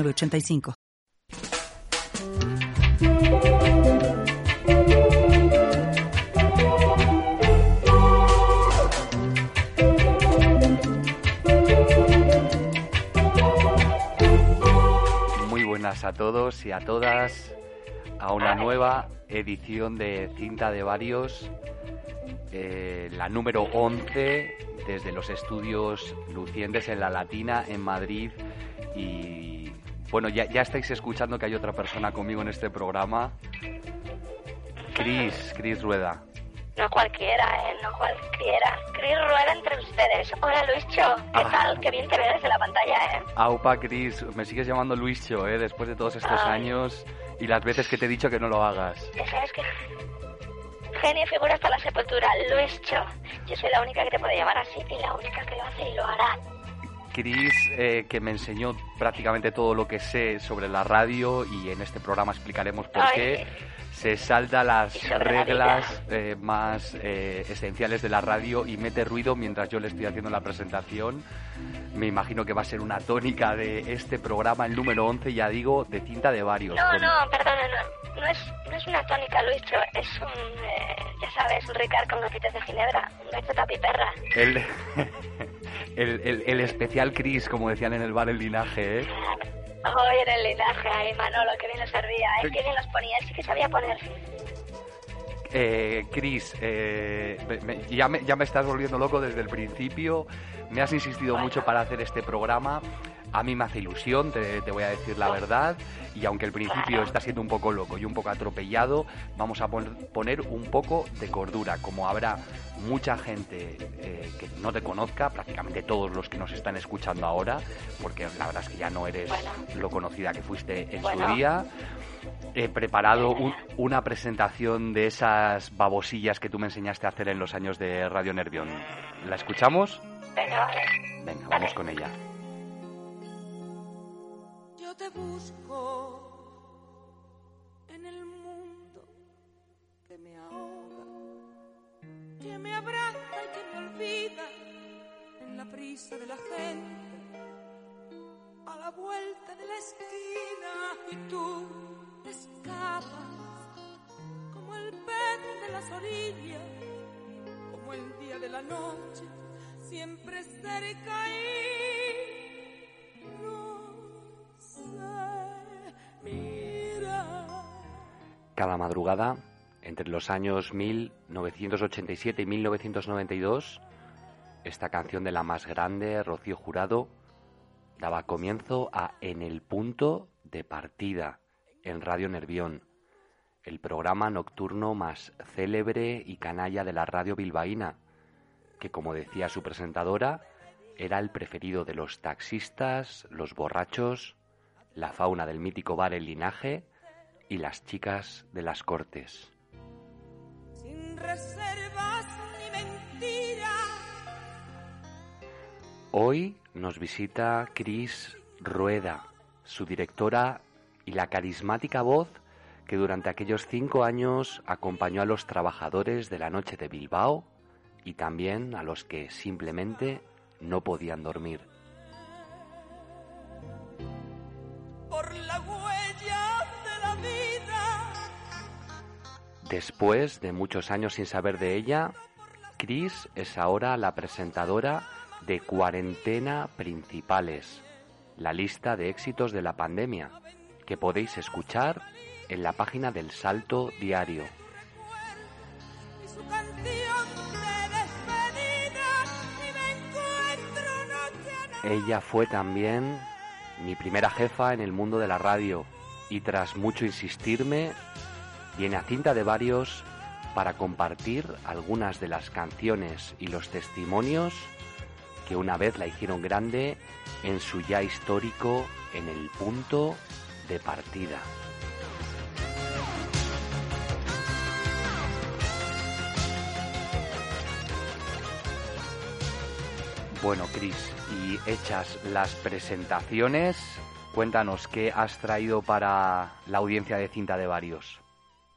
85 Muy buenas a todos y a todas a una nueva edición de Cinta de Varios, eh, la número 11 desde los estudios lucientes en La Latina, en Madrid y bueno, ya, ya estáis escuchando que hay otra persona conmigo en este programa. Cris, Cris Rueda. No cualquiera, ¿eh? No cualquiera. Cris Rueda entre ustedes. Hola, Luischo. ¿Qué Ah. tal? Qué bien te ves desde la pantalla, ¿eh? Aupa, Cris, me sigues llamando Luischo, ¿eh? Después de todos estos Ay. años y las veces que te he dicho que no lo hagas. Ya sabes que... Genio figura hasta la sepultura. Luischo. Yo soy la única que te puede llamar así y la única que lo hace y lo hará. Cris, eh, que me enseñó prácticamente todo lo que sé sobre la radio y en este programa explicaremos por Ay. qué se salta las reglas eh, más eh, esenciales de la radio y mete ruido mientras yo le estoy haciendo la presentación. Me imagino que va a ser una tónica de este programa, el número 11, ya digo, de cinta de varios. No, con- no, perdona, no. No es, no es una tónica, Luischo. Es un... eh, ya sabes, un Ricard con gotitas de ginebra. Un tapiperra. El, el, el- el especial Cris, como decían en el bar El Linaje, ¿eh? Hoy en el linaje ahí, Manolo, que bien lo servía, ¿eh? Que bien los ponía. Él sí que sabía poner. Eh, Cris, eh, ya, me, ya me estás volviendo loco desde el principio. Me has insistido mucho para hacer este programa. A mí me hace ilusión, te, te voy a decir la verdad. Y aunque el principio está siendo un poco loco y un poco atropellado, vamos a pon- poner un poco de cordura. Como habrá mucha gente eh, que no te conozca, prácticamente todos los que nos están escuchando ahora, porque la verdad es que ya no eres lo conocida que fuiste en su día. He preparado un- una presentación de esas babosillas que tú me enseñaste a hacer en los años de Radio Nervión. ¿La escuchamos? Venga, vale. Venga, vamos con ella. Yo te busco en el mundo que me ahoga, que me abraza y que me olvida en la prisa de la gente, a la vuelta de la esquina y tú te escapas como el pez de las orillas, como el día de la noche, siempre cerca y mira. Cada madrugada, entre los años 1987 y 1992, esta canción de la más grande, Rocío Jurado, daba comienzo a En el punto de partida, en Radio Nervión, el programa nocturno más célebre y canalla de la radio bilbaína, que como decía su presentadora, era el preferido de los taxistas, los borrachos, la fauna del mítico bar El Linaje y las chicas de las cortes. sin reservas ni mentiras. Hoy nos visita Cris Rueda, su directora y la carismática voz que durante aquellos cinco años acompañó a los trabajadores de la noche de Bilbao y también a los que simplemente no podían dormir. por la huella de la vida. Después de muchos años sin saber de ella, Cris es ahora la presentadora de Cuarentena Principales, la lista de éxitos de la pandemia, que podéis escuchar en la página del Salto Diario. Ella fue también mi primera jefa en el mundo de la radio y tras mucho insistirme, viene a cinta de varios para compartir algunas de las canciones y los testimonios que una vez la hicieron grande en su ya histórico en el punto de partida. Bueno, Cris, y hechas las presentaciones, cuéntanos qué has traído para la audiencia de Cinta de Varios.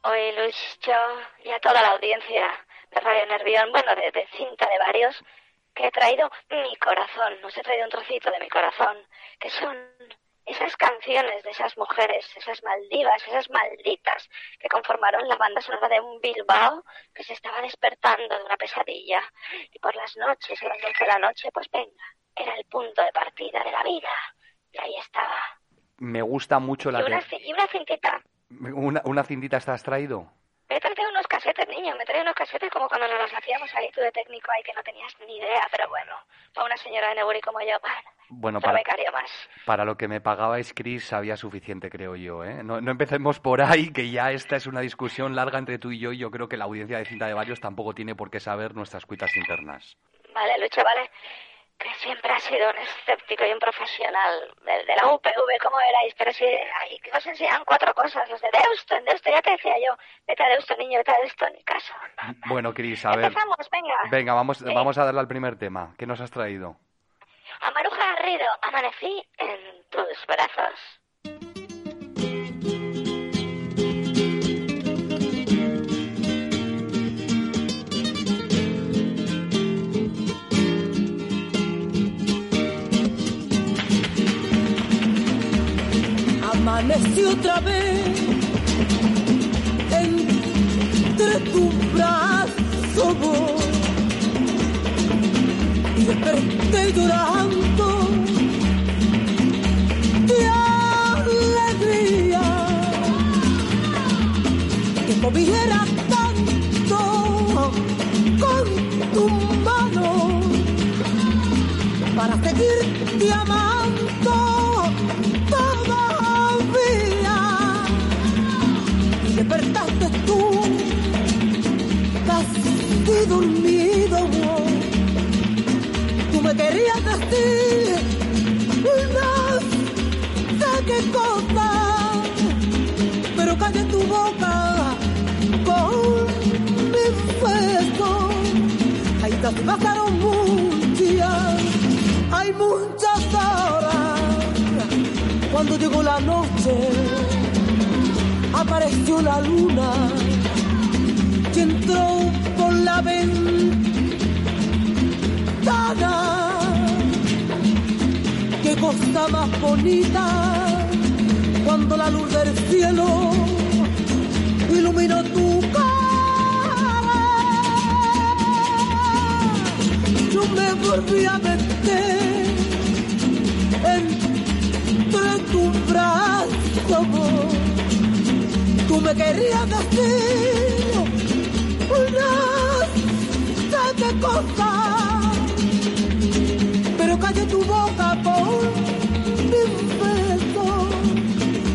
Hoy, Luis, yo y a toda la audiencia de Radio Nervión, bueno, de, Cinta de Varios, que he traído mi corazón, os he traído un trocito de mi corazón, que son esas canciones de esas mujeres, esas maldivas, esas malditas que conformaron la banda sonora de un Bilbao que se estaba despertando de una pesadilla. Y por las noches, a las 11 de la noche, pues venga, era el punto de partida de la vida. Y ahí estaba. Me gusta mucho la... Y una, y una cintita. Una, una cintita estás traído. Me he traído unos casetes, niño, me he traído unos casetes como cuando nos los hacíamos ahí tú de técnico ahí que no tenías ni idea, pero bueno, para una señora de Neburi como yo, bueno, para, becario más. para lo que me pagabais, Chris, había suficiente, creo yo. ¿eh? No, no empecemos por ahí, que ya esta es una discusión larga entre tú y yo, y yo creo que la audiencia de Cinta de Varios tampoco tiene por qué saber nuestras cuitas internas. Vale, Lucho, vale. Siempre has sido un escéptico y un profesional de, de la UPV, ¿cómo erais? Pero si ahí os enseñan cuatro cosas, los de Deusto, en Deusto, ya te decía yo, vete a Deusto, niño, vete a Deusto, ni caso. Bueno, Chris, a ver. Empezamos, venga. Venga, vamos, Sí. vamos a darle al primer tema. ¿Qué nos has traído? A Maruja Garrido, amanecí en tus brazos. Amanecí otra vez entre tu brazo voy, y desperté llorando de alegría que moviera tanto con tu mano para seguirte amando despertaste tú, casi dormido. Tú me querías decir, no sé qué cosa, pero callé tu boca con mi beso. Ahí te pasaron muchas, hay muchas horas. Cuando llegó la noche, apareció la luna y entró por la ventana. Qué cosa más bonita cuando la luz del cielo iluminó tu cara. Yo me volví a meter entre tu brazo. Tú me querías decir una sé qué cosa, pero callé tu boca por mi beso.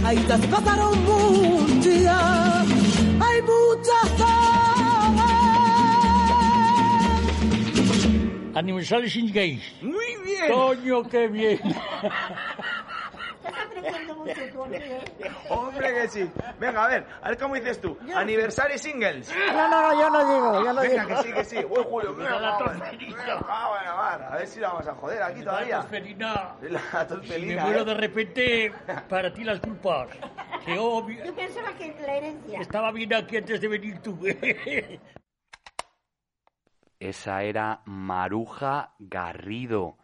Ahí te pasaron muchas, hay muchas horas. Aniversario sin gays. Muy bien. Coño, qué bien. Hombre que sí. Venga, a ver, a ver cómo dices tú. Aniversario singles. No, no, no, yo no digo, yo no Venga, digo. que sí, que sí. Uy, Julio, mira, la vamos, tosferina. venga, vamos a ver si la vamos a joder aquí todavía. Tosferina. La Si me tosferina, muero ¿eh? de repente, para ti las culpas. Que obvio. Yo pensaba que la herencia. Estaba bien aquí antes de venir tú. Esa era Maruja Garrido,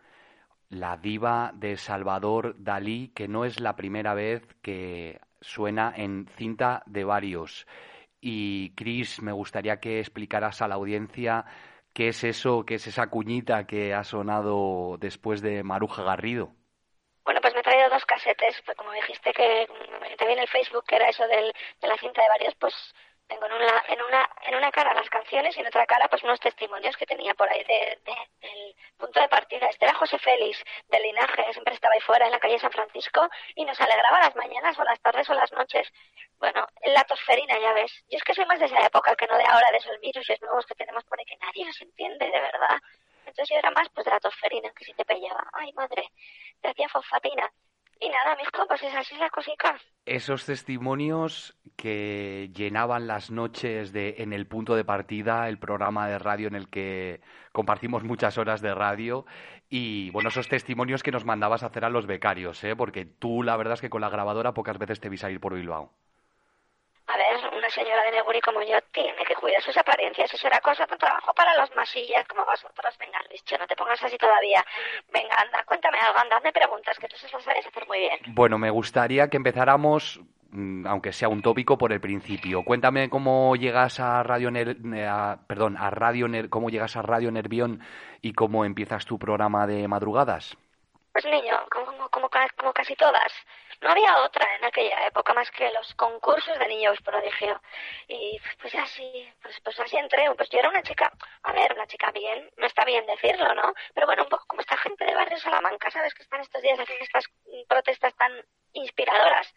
la diva de Salvador Dalí, que no es la primera vez que suena en cinta de varios. Y Chris, me gustaría que explicaras a la audiencia qué es eso, qué es esa cuñita que ha sonado después de Maruja Garrido. Bueno, pues me he traído dos casetes, pues como dijiste que mm, te vi en el Facebook que era eso del, de la cinta de varios, pues tengo en una, en una, en una cara las canciones y en otra cara pues unos testimonios que tenía por ahí de, de- del punto de partida. Este era José Félix, del linaje, siempre estaba ahí fuera en la calle San Francisco y nos alegraba las mañanas o las tardes o las noches. Bueno, la tosferina, ya ves. Yo es que soy más de esa época que no de ahora, de esos virus nuevos que tenemos por ahí que nadie nos entiende, de verdad. Entonces yo era más pues de la tosferina, que si te pillaba, ay madre, te hacía fosfatina. Y nada, mijo, pues es así la cosica. Esos testimonios que llenaban las noches de En el punto de partida, el programa de radio en el que compartimos muchas horas de radio y bueno, esos testimonios que nos mandabas hacer a los becarios, ¿eh? porque tú la verdad es que con la grabadora pocas veces te vis a ir por Bilbao. Una señora de Neguri como yo tiene que cuidar sus apariencias. Eso era cosa de trabajo para los masillas como vosotros. Venga, Luis, no te pongas así todavía. Venga, anda, cuéntame algo, anda, me preguntas, que tú lo sabes hacer muy bien. Bueno, me gustaría que empezáramos, mm, aunque sea un tópico, por el principio. Cuéntame cómo llegas a Radio Ner a- perdón, a Radio Ner- cómo llegas a Radio Nervión y cómo empiezas tu programa de madrugadas. Pues niño, como, como, como casi todas. No había otra en aquella época más que los concursos de niños prodigio. Y pues así, pues, pues así entré. Pues yo era una chica, a ver, una chica bien, no está bien decirlo, ¿no? Pero bueno, un poco como esta gente de Barrio Salamanca, ¿sabes? Que están estos días haciendo estas protestas tan inspiradoras.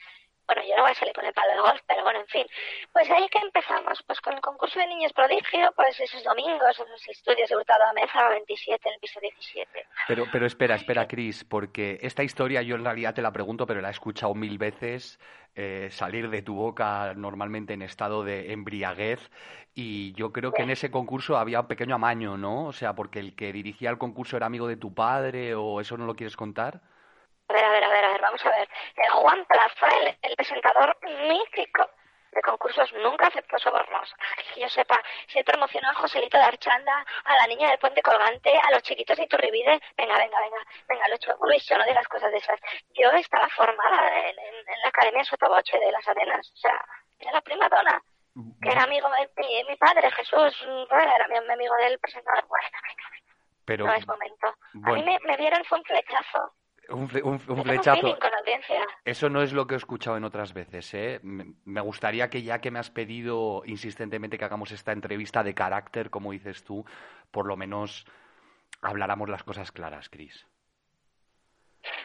Bueno, yo no voy a salir con el palo de golf, pero bueno, en fin. Pues ahí que empezamos, pues con el concurso de niños prodigio, pues esos domingos, esos estudios de Hurtado a Meza 27, el piso 17. Pero, pero espera, espera, Cris, porque esta historia yo en realidad te la pregunto, pero la he escuchado mil veces eh, salir de tu boca normalmente en estado de embriaguez y yo creo que en ese concurso había un pequeño amaño, ¿no? O sea, porque el que dirigía el concurso era amigo de tu padre o eso no lo quieres contar. A ver, a ver, a ver, a ver, vamos a ver. El Juan Plaza, el, presentador mítico de concursos, nunca aceptó sobornos. Que yo sepa, se promocionó a Joselito de Archanda, a la niña del puente colgante, a los chiquitos de Iturribide. Venga, venga, venga, venga, Lucho, Luis, yo no digas cosas de esas. Yo estaba formada en, en- en la Academia Sotoboche de las Arenas. O sea, era la prima dona, que era amigo de mi, mi padre, Jesús, bueno, era mi, mi amigo del presentador. Bueno, venga, venga, Pero no es momento. A mí bueno, me, me vieron fue un flechazo. Un, fle- un- flechazo. Eso no es lo que he escuchado en otras veces, ¿eh? Me gustaría que ya que me has pedido insistentemente que hagamos esta entrevista de carácter, como dices tú, por lo menos habláramos las cosas claras, Cris.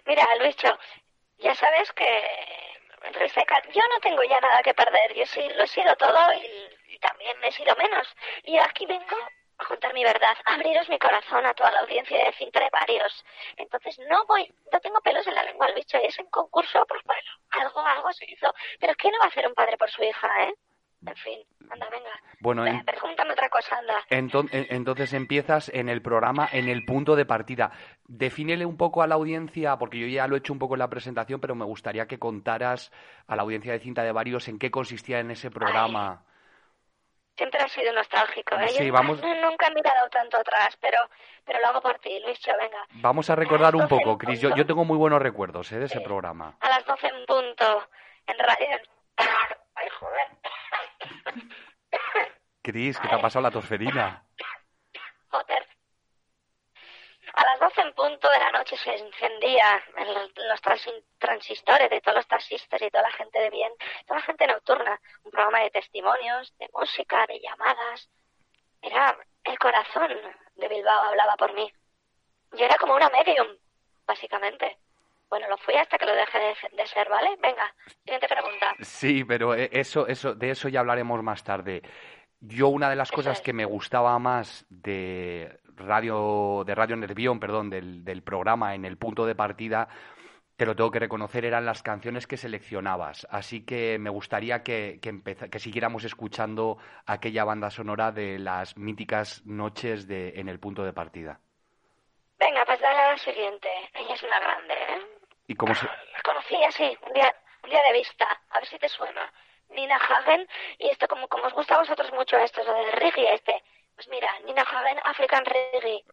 Mira, Luicho, ya sabes que yo no tengo ya nada que perder. Yo sí lo he sido todo y, y también he sido menos. Y aquí vengo a contar mi verdad, a abriros mi corazón a toda la audiencia y a decir entre varios. Entonces no voy, no tengo pelos en la lengua, Luicho, y es en concurso, pues bueno, algo, algo se hizo. Pero ¿qué no va a hacer un padre por su hija, eh? En fin, anda, venga. Bueno, en- Pregúntame otra cosa, anda. Enton- en- entonces empiezas en el programa, en el punto de partida. Defínele un poco a la audiencia, porque yo ya lo he hecho un poco en la presentación, pero me gustaría que contaras a la audiencia de Cinta de Varios en qué consistía en ese programa. Siempre ha sido nostálgico, ¿eh? Sí, Yo vamos- nunca, he mirado tanto atrás, pero, pero lo hago por ti, Luicho, venga. Vamos a recordar un Entonces, poco, Cris. Yo, yo tengo muy buenos recuerdos ¿eh? de ese programa. A las 12 en punto, en radio. Ay, joder. Cris, ¿qué te ha pasado la tosferina? Joder. A las 12 en punto de la noche se encendía en los, los transi- transistores de todos los taxistas y toda la gente de bien, toda la gente nocturna. Un programa de testimonios, de música, de llamadas. Era el corazón de Bilbao, hablaba por mí. Yo era como una medium, básicamente. Bueno, lo fui hasta que lo dejé de, ser, ¿vale? Venga, siguiente pregunta. Sí, pero eh, eso, eso, de eso ya hablaremos más tarde. Yo una de las Eso cosas es. que me gustaba más de Radio, de Radio Nervión, perdón, del, del programa en el punto de partida, te lo tengo que reconocer, eran las canciones que seleccionabas. Así que me gustaría que, que, que siguiéramos escuchando aquella banda sonora de las míticas noches de, en el punto de partida. Venga, pues dale a la siguiente. Ella es una grande, ¿eh? Y como se, La conocí así, un día, un día de vista. A ver si te suena. Nina Hagen, y esto como, como os gusta a vosotros mucho esto, lo del reggae este. Pues mira, Nina Faben, African Reggae.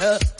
her.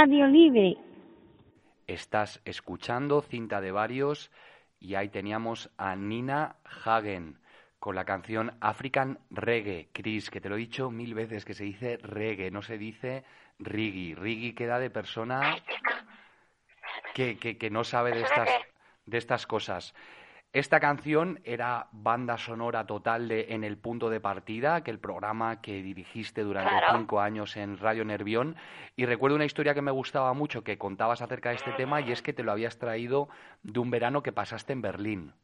Radio libre. Estás escuchando cinta de varios y ahí teníamos a Nina Hagen con la canción African Reggae. Chris, que te lo he dicho mil veces que se dice reggae, no se dice rigi. Rigi queda de persona que, que, que no sabe de estas, de estas cosas. Esta canción era banda sonora total de En el punto de partida, aquel programa que dirigiste durante Claro. cinco años en Radio Nervión. Y recuerdo una historia que me gustaba mucho que contabas acerca de este tema y es que te lo habías traído de un verano que pasaste en Berlín.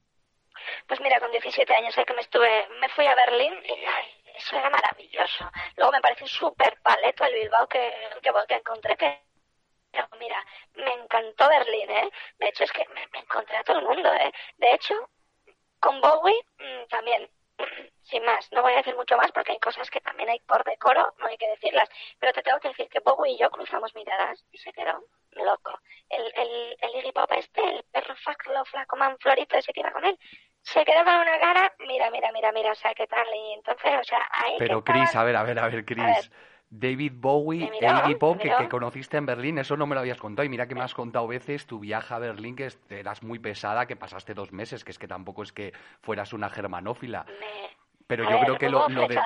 Pues mira, con 17 años es que me estuve, me fui a Berlín y ay, eso era maravilloso. Luego me pareció súper paleto el Bilbao que, que, que encontré que pero mira, me encantó Berlín, ¿eh? De hecho, es que me, me encontré a todo el mundo, ¿eh? De hecho, con Bowie mm, también, sin más. No voy a decir mucho más porque hay cosas que también hay por decoro, no hay que decirlas. Pero te tengo que decir que Bowie y yo cruzamos miradas y se quedó loco. El, el, el Iggy Pop este, el perro flaco, flaco man florito ese que iba con él, se quedó con una cara, mira, mira, mira, mira, o sea, qué tal. Y entonces, o sea, ahí Pero estaban- a ver, a ver, a ver, Chris. David Bowie, miró, Iggy Pop, que, que conociste en Berlín, eso no me lo habías contado. Y mira que me has contado veces tu viaje a Berlín, que eras muy pesada, que pasaste dos meses, que es que tampoco es que fueras una germanófila. me- Pero A yo ver, creo que lo, lo de, ¿eh?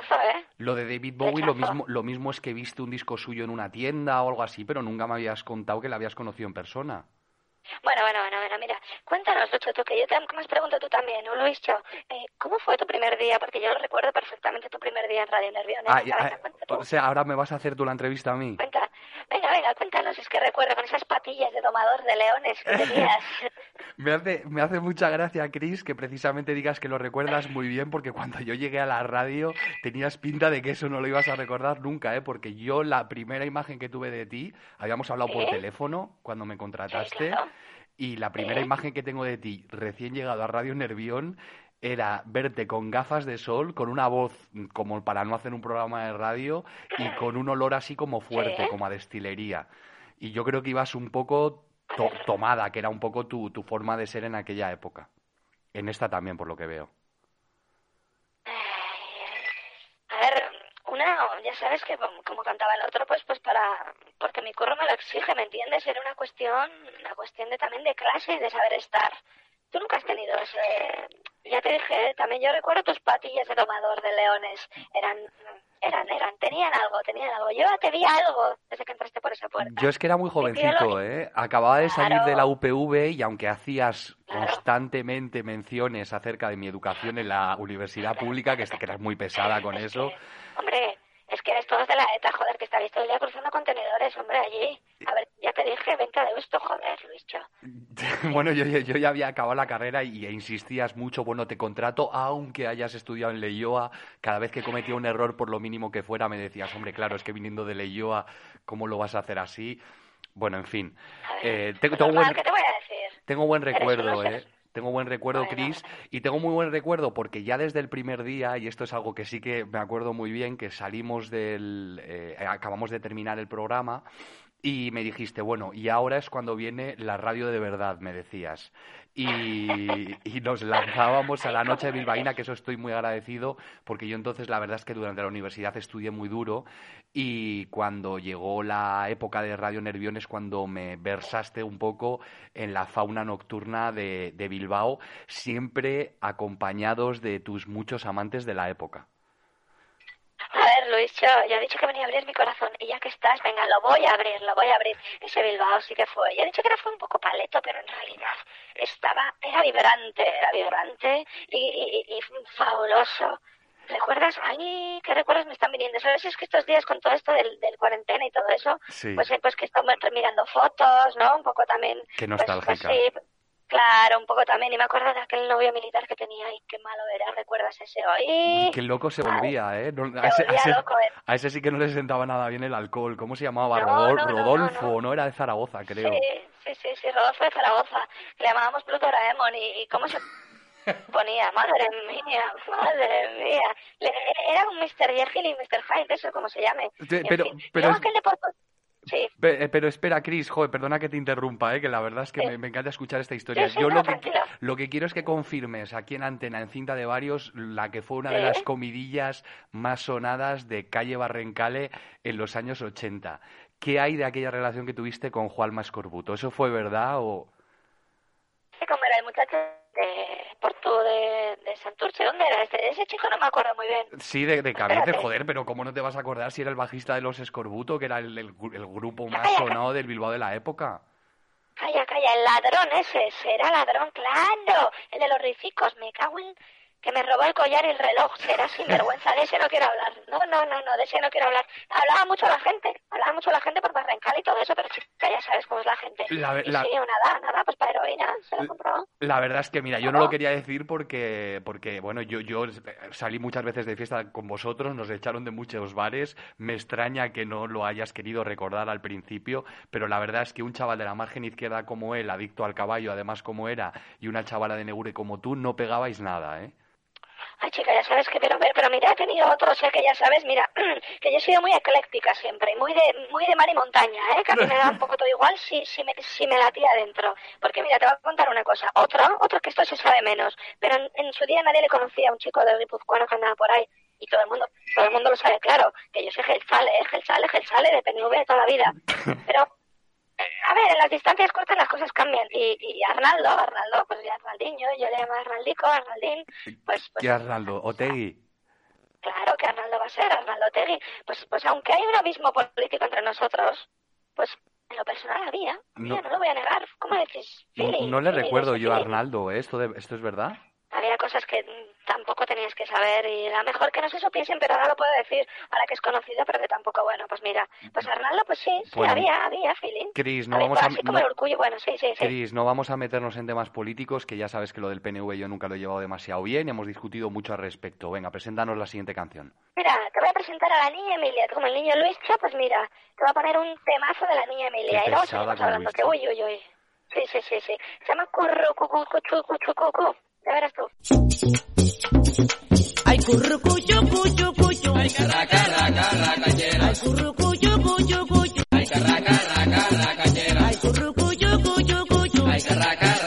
lo de David Bowie, lo mismo, lo mismo es que viste un disco suyo en una tienda o algo así, pero nunca me habías contado que la habías conocido en persona. Bueno, bueno, bueno, bueno, mira, Cuéntanos, Lucho, tú, que yo te más pregunto tú también, ¿no, Luis? Eh, ¿Cómo fue tu primer día? Porque yo lo recuerdo perfectamente tu primer día en Radio Nervión. Ah, o sea, ahora me vas a hacer tú la entrevista a mí. Cuenta, venga, venga, cuéntanos, es que recuerdo con esas patillas de domador de leones que tenías. me, hace, me hace mucha gracia, Cris, que precisamente digas que lo recuerdas muy bien, porque cuando yo llegué a la radio tenías pinta de que eso no lo ibas a recordar nunca, ¿eh? Porque yo la primera imagen que tuve de ti, habíamos hablado por teléfono cuando me contrataste. Y la primera imagen que tengo de ti, recién llegado a Radio Nervión, era verte con gafas de sol, con una voz como para no hacer un programa de radio y con un olor así como fuerte, como a destilería. Y yo creo que ibas un poco tomada, que era un poco tu, tu forma de ser en aquella época. En esta también, por lo que veo. A ver, una, ya sabes que como cantaba el otro, pues pues para, porque mi curro me lo exige, ¿me entiendes? Era una cuestión, una cuestión de también de clase y de saber estar. Tú nunca has tenido ese, ya te dije, también yo recuerdo tus patillas de domador de leones, eran, eran, eran, tenían algo, tenían algo. Yo te vi algo desde que entraste por esa puerta. Yo es que era muy jovencito, ¿eh? Acababa de salir de la UPV y aunque hacías constantemente menciones acerca de mi educación en la universidad pública, que, que eras muy pesada con eso. hombre, es que eres todos de la ETA, joder, que estáis todo el día cruzando contenedores, hombre, allí. A ver, ya te dije, vente de esto, joder, Luischo. bueno, yo, yo, ya había acabado la carrera y, insistías mucho, bueno, te contrato, aunque hayas estudiado en Leioa, cada vez que cometía un error, por lo mínimo que fuera, me decías, hombre, claro, es que viniendo de Leioa, ¿cómo lo vas a hacer así? Bueno, en fin. Eh, tengo, tengo buen, ¿qué te voy a decir? Tengo buen recuerdo, ¿eh? Tengo buen recuerdo, Chris, y tengo muy buen recuerdo porque ya desde el primer día, y esto es algo que sí que me acuerdo muy bien, que salimos del... Eh, acabamos de terminar el programa y me dijiste, bueno, y ahora es cuando viene la radio de verdad, me decías. Y, nos lanzábamos a la noche de Bilbaína, que eso estoy muy agradecido, porque yo entonces la verdad es que durante la universidad estudié muy duro y cuando llegó la época de Radio Nervión es cuando me versaste un poco en la fauna nocturna de, de Bilbao, siempre acompañados de tus muchos amantes de la época. Luis, yo, he dicho que venía a abrir mi corazón y ya que estás, venga, lo voy a abrir, lo voy a abrir. Ese Bilbao sí que fue. Yo he dicho que era fue un poco paleto, pero en realidad estaba, era vibrante, era vibrante y, y, y fabuloso. ¿Recuerdas? Ay, ¿qué recuerdos me están viniendo? ¿Sabes? Es que estos días con todo esto del, del cuarentena y todo eso, pues, eh, pues que estamos mirando fotos, ¿no? Un poco también. Qué pues, pues nostálgica. sí, Claro, un poco también. Y me acuerdo de aquel novio militar que tenía y qué malo era. ¿Recuerdas ese hoy? Qué loco se volvía, ¿eh? a, ese, ¿eh? a, ese, sí que no le sentaba nada bien el alcohol. ¿Cómo se llamaba? Rodolfo, no, Era de Zaragoza, creo. Sí, sí, sí, sí, Rodolfo de Zaragoza. Le llamábamos Pluto Doraemon y, y cómo se ponía, madre mía, madre mía. era un Mr. Jekyll y Mr. Hyde, eso como se llame. pero, pero, eh, pero espera, Chris, joder, perdona que te interrumpa, ¿eh? que la verdad es que me, encanta escuchar esta historia. Yo lo que, lo que quiero es que confirmes aquí en Antena, en cinta de varios, la que fue una de las comidillas más sonadas de Calle Barrencale en los años 80. ¿Qué hay de aquella relación que tuviste con Juan Escorbuto? ¿Eso fue verdad o...? ¿Cómo era el muchacho de Porto de, de Santurce, ¿dónde era? Ese, ese chico no me acuerdo muy bien. Sí, de, de joder, pero ¿cómo no te vas a acordar si era el bajista de los Escorbuto, que era el, el, grupo más sonado del Bilbao de la época? Calla, calla, el ladrón ese, será ladrón, claro, el de los ricicos, me cago en que me robó el collar y el reloj. Será sinvergüenza, de ese no quiero hablar. No, no, no, no, de ese no quiero hablar. Hablaba mucho la gente, hablaba mucho la gente por Barrancal y todo eso, pero chica, ya sabes cómo es la gente. La, y sí, nada, nada, pues para heroína, se lo compró. La verdad es que, mira, yo no lo quería decir porque, porque bueno, yo, yo salí muchas veces de fiesta con vosotros, nos echaron de muchos bares, me extraña que no lo hayas querido recordar al principio, pero la verdad es que un chaval de la margen izquierda como él, adicto al caballo, además como era, y una chavala de Negure como tú, no pegabais nada, ¿eh? Ay, chica, ya sabes que, pero, pero mira, he tenido otros, ¿eh? que ya sabes, mira, que yo he sido muy ecléctica siempre, muy de, muy de mar y montaña, ¿eh? Que a mí me da un poco todo igual si, si, me, si me latía adentro. Porque mira, te voy a contar una cosa. Otro, otro que esto se sabe menos, pero en, su día nadie le conocía a un chico de Guipuzcoano que andaba por ahí. Y todo el mundo, todo el mundo lo sabe, claro, que yo soy Gelsale, ¿eh? Gelsale, Gelsale de PNV de toda la vida. Pero a ver, en las distancias cortas las cosas cambian. Y, y Arnaldo, Arnaldo, pues ya Arnaldiño, yo le llamo Arnaldico, Arnaldín, pues... pues ¿Qué Arnaldo? ¿Otegui? Claro que Arnaldo va a ser, Arnaldo Otegui. Pues, pues aunque hay un abismo político entre nosotros, pues en lo personal había, No. no, lo voy a negar. ¿Cómo decís? No, le recuerdo yo a. Arnaldo, ¿eh? ¿Esto, de- ¿Esto es verdad? Había cosas que tampoco tenías que saber y era mejor que no se supiesen, pero ahora lo puedo decir, ahora que es conocido, pero que tampoco, bueno, pues mira, pues Arnaldo, pues sí, sí, Bueno. había, había feeling. Cris, no Había- vamos a... como no- el orgullo, bueno, sí, sí, sí. No vamos a meternos en temas políticos, que ya sabes que lo del PNV yo nunca lo he llevado demasiado bien y hemos discutido mucho al respecto. Venga, preséntanos la siguiente canción. Mira, te voy a presentar a la niña Emilia, como el niño Luischa, pues mira, te voy a poner un temazo de la niña Emilia. Qué y luego seguimos hablando, que uy, uy, uy. Sí, sí, sí, sí. Se llama Curru, cucu, cuchu, cuchu, cucu. Ya verás tú. Ay, curru, cuyo, cuyo, cuyo. Ay, carraca, raca, racachera. Ay, curru, cuyo, cuyo, cuyo. Ay, carraca, raca, racachera. Ay, curru, cuyo, cuyo, cuyo. Ay, carraca,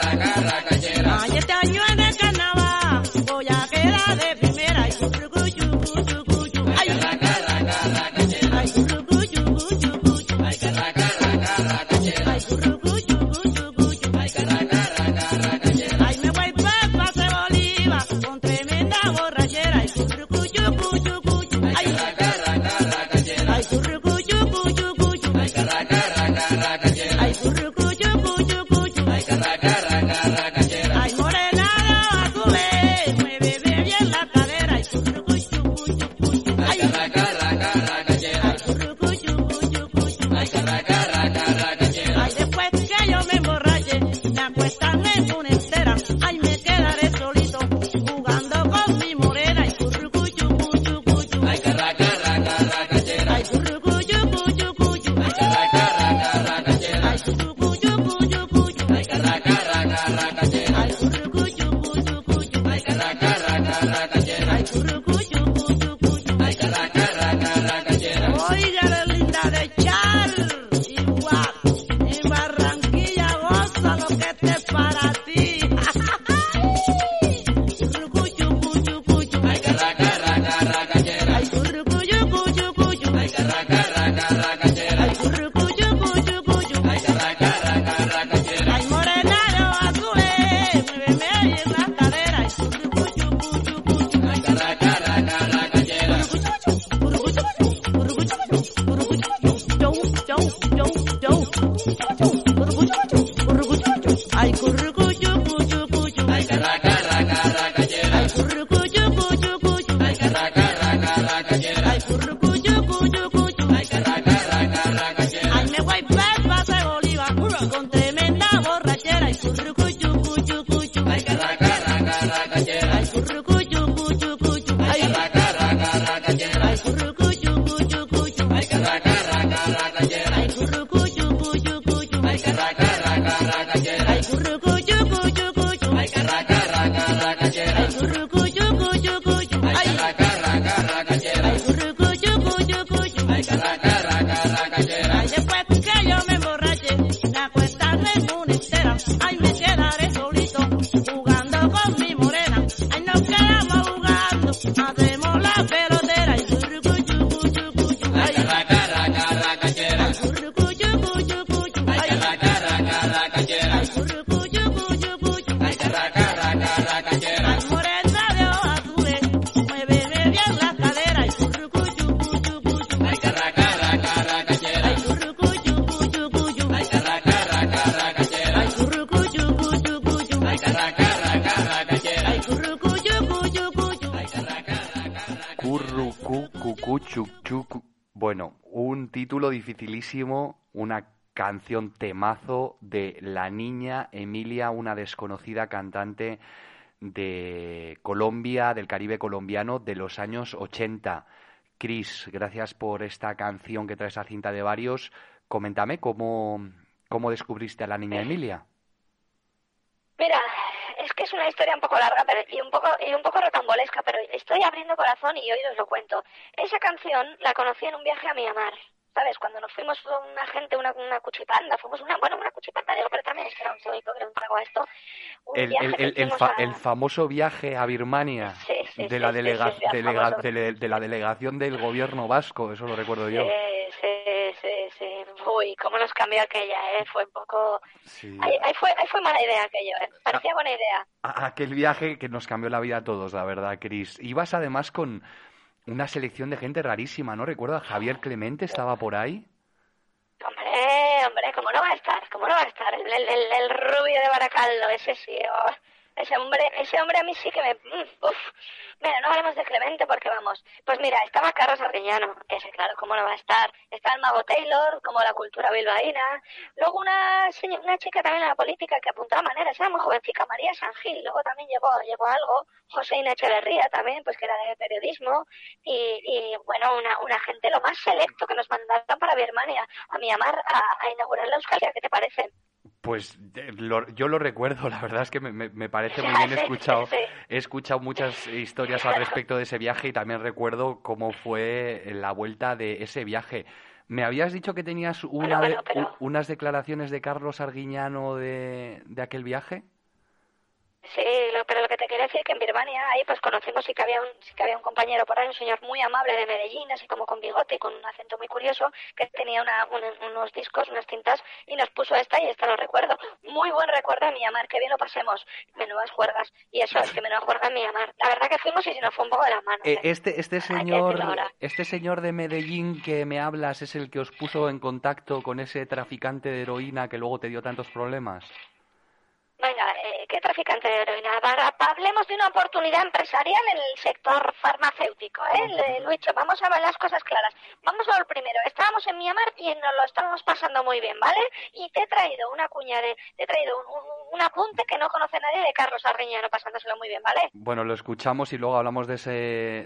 para ti. Dificilísimo, una canción temazo de la niña Emilia, una desconocida cantante de Colombia, del Caribe colombiano, de los años 80. Cris, gracias por esta canción que trae esa cinta de varios. Coméntame cómo, cómo descubriste a la niña Emilia. Mira, es que es una historia un poco larga pero, y un poco y un poco rocambolesca, pero estoy abriendo corazón y hoy os lo cuento. Esa canción la conocí en un viaje a Miamar. ¿Sabes? Cuando nos fuimos fue una gente, una, una cuchipanda, fuimos una, bueno, una cuchipanda, digo, pero también es que era un cebollito, que un trago a esto. Un El, viaje el, el, fa- a- el famoso viaje a Birmania Sí, sí, de, la sí, delega- de, de la delegación del gobierno vasco, eso lo recuerdo yo. Sí, sí, sí. Uy, cómo nos cambió aquella, ¿eh? Fue un poco... Sí. Ahí, ahí fue, ahí fue mala idea aquello, ¿eh? Ah. Parecía buena idea. A- aquel viaje que nos cambió la vida a todos, la verdad, Cris. Ibas además con una selección de gente rarísima, ¿no? Recuerda, Javier Clemente estaba por ahí. Hombre, hombre, ¿cómo no va a estar? ¿Cómo no va a estar? El, el, el rubio de Baracaldo, ese sí. Oh ese hombre, ese hombre a mí sí que me... mm, Uf. Mira, no hablemos de Clemente porque vamos. Pues mira, estaba Carlos Arguiñano, ese claro, ¿cómo no va a estar? Está el Mago Taylor, como la cultura bilbaína. Luego una, una chica también en la política que apuntaba maneras, era muy jovencita, María San Gil. Luego también llegó, llegó algo, José Inés Echeverría también, pues que era de periodismo. Y, y bueno, una, una gente lo más selecto que nos mandaron para Birmania, a Myanmar, a, a inaugurar la Euskal. ¿Qué te parece? Pues eh, lo- yo lo recuerdo, la verdad es que me, me- me parece muy bien escuchado. He escuchado muchas historias al respecto de ese viaje y también recuerdo cómo fue la vuelta de ese viaje. Me habías dicho que tenías una de- bueno, pero- u- unas declaraciones de Carlos Arguiñano de, de aquel viaje. Sí, lo- pero lo que te quería decir que en Birmania ahí pues conocimos sí que había un sí que había un compañero por ahí, un señor muy amable de Medellín, así como con bigote y con un acento muy curioso, que tenía una, un- unos discos, unas cintas y nos puso esta y esta lo recuerdo. Muy buen recuerdo de Myanmar, que bien lo pasemos. Menudas juergas. Y eso es que menudas juergas en Myanmar. La verdad que fuimos y se nos fue un poco de las manos. Eh, este, este señor, este señor de Medellín que me hablas es el que os puso en contacto con ese traficante de heroína que luego te dio tantos problemas. Venga, eh, ¿qué traficante de heroína? Para- Hablemos de una oportunidad empresarial en el sector farmacéutico, ¿eh? Lucho, vamos a ver las cosas claras. Vamos a lo primero. Estábamos en Myanmar y nos lo estábamos pasando muy bien, ¿vale? Y te he traído una cuña de... Te he traído un, un- un apunte que no conoce nadie de Carlos Arriñano pasándoselo muy bien, ¿vale? Bueno, lo escuchamos y luego hablamos de, ese,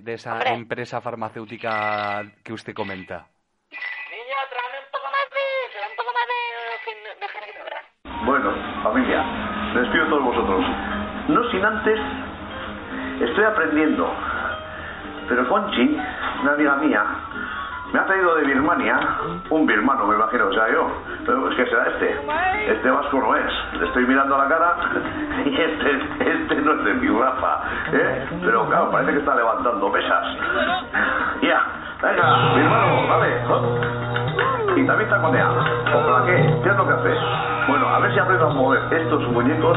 de esa Hombre. empresa farmacéutica que usted comenta. Niño, tráeme un poco más de... Un poco más de... de jengibre. Bueno, familia, despido de todos vosotros. No sin antes, estoy aprendiendo. Pero Conchi, una amiga mía, me ha traído de Birmania, un birmano me imagino que sea yo, pero es que será este. Este vasco no es. Le estoy mirando a la cara y este, este no es de mi raza. ¿eh? Pero claro, parece que está levantando pesas. Ya, venga, birmano, dale. Y también taconea. ¿O para qué? ¿Qué es lo que hace? Bueno, a ver si aprendo a mover estos muñecos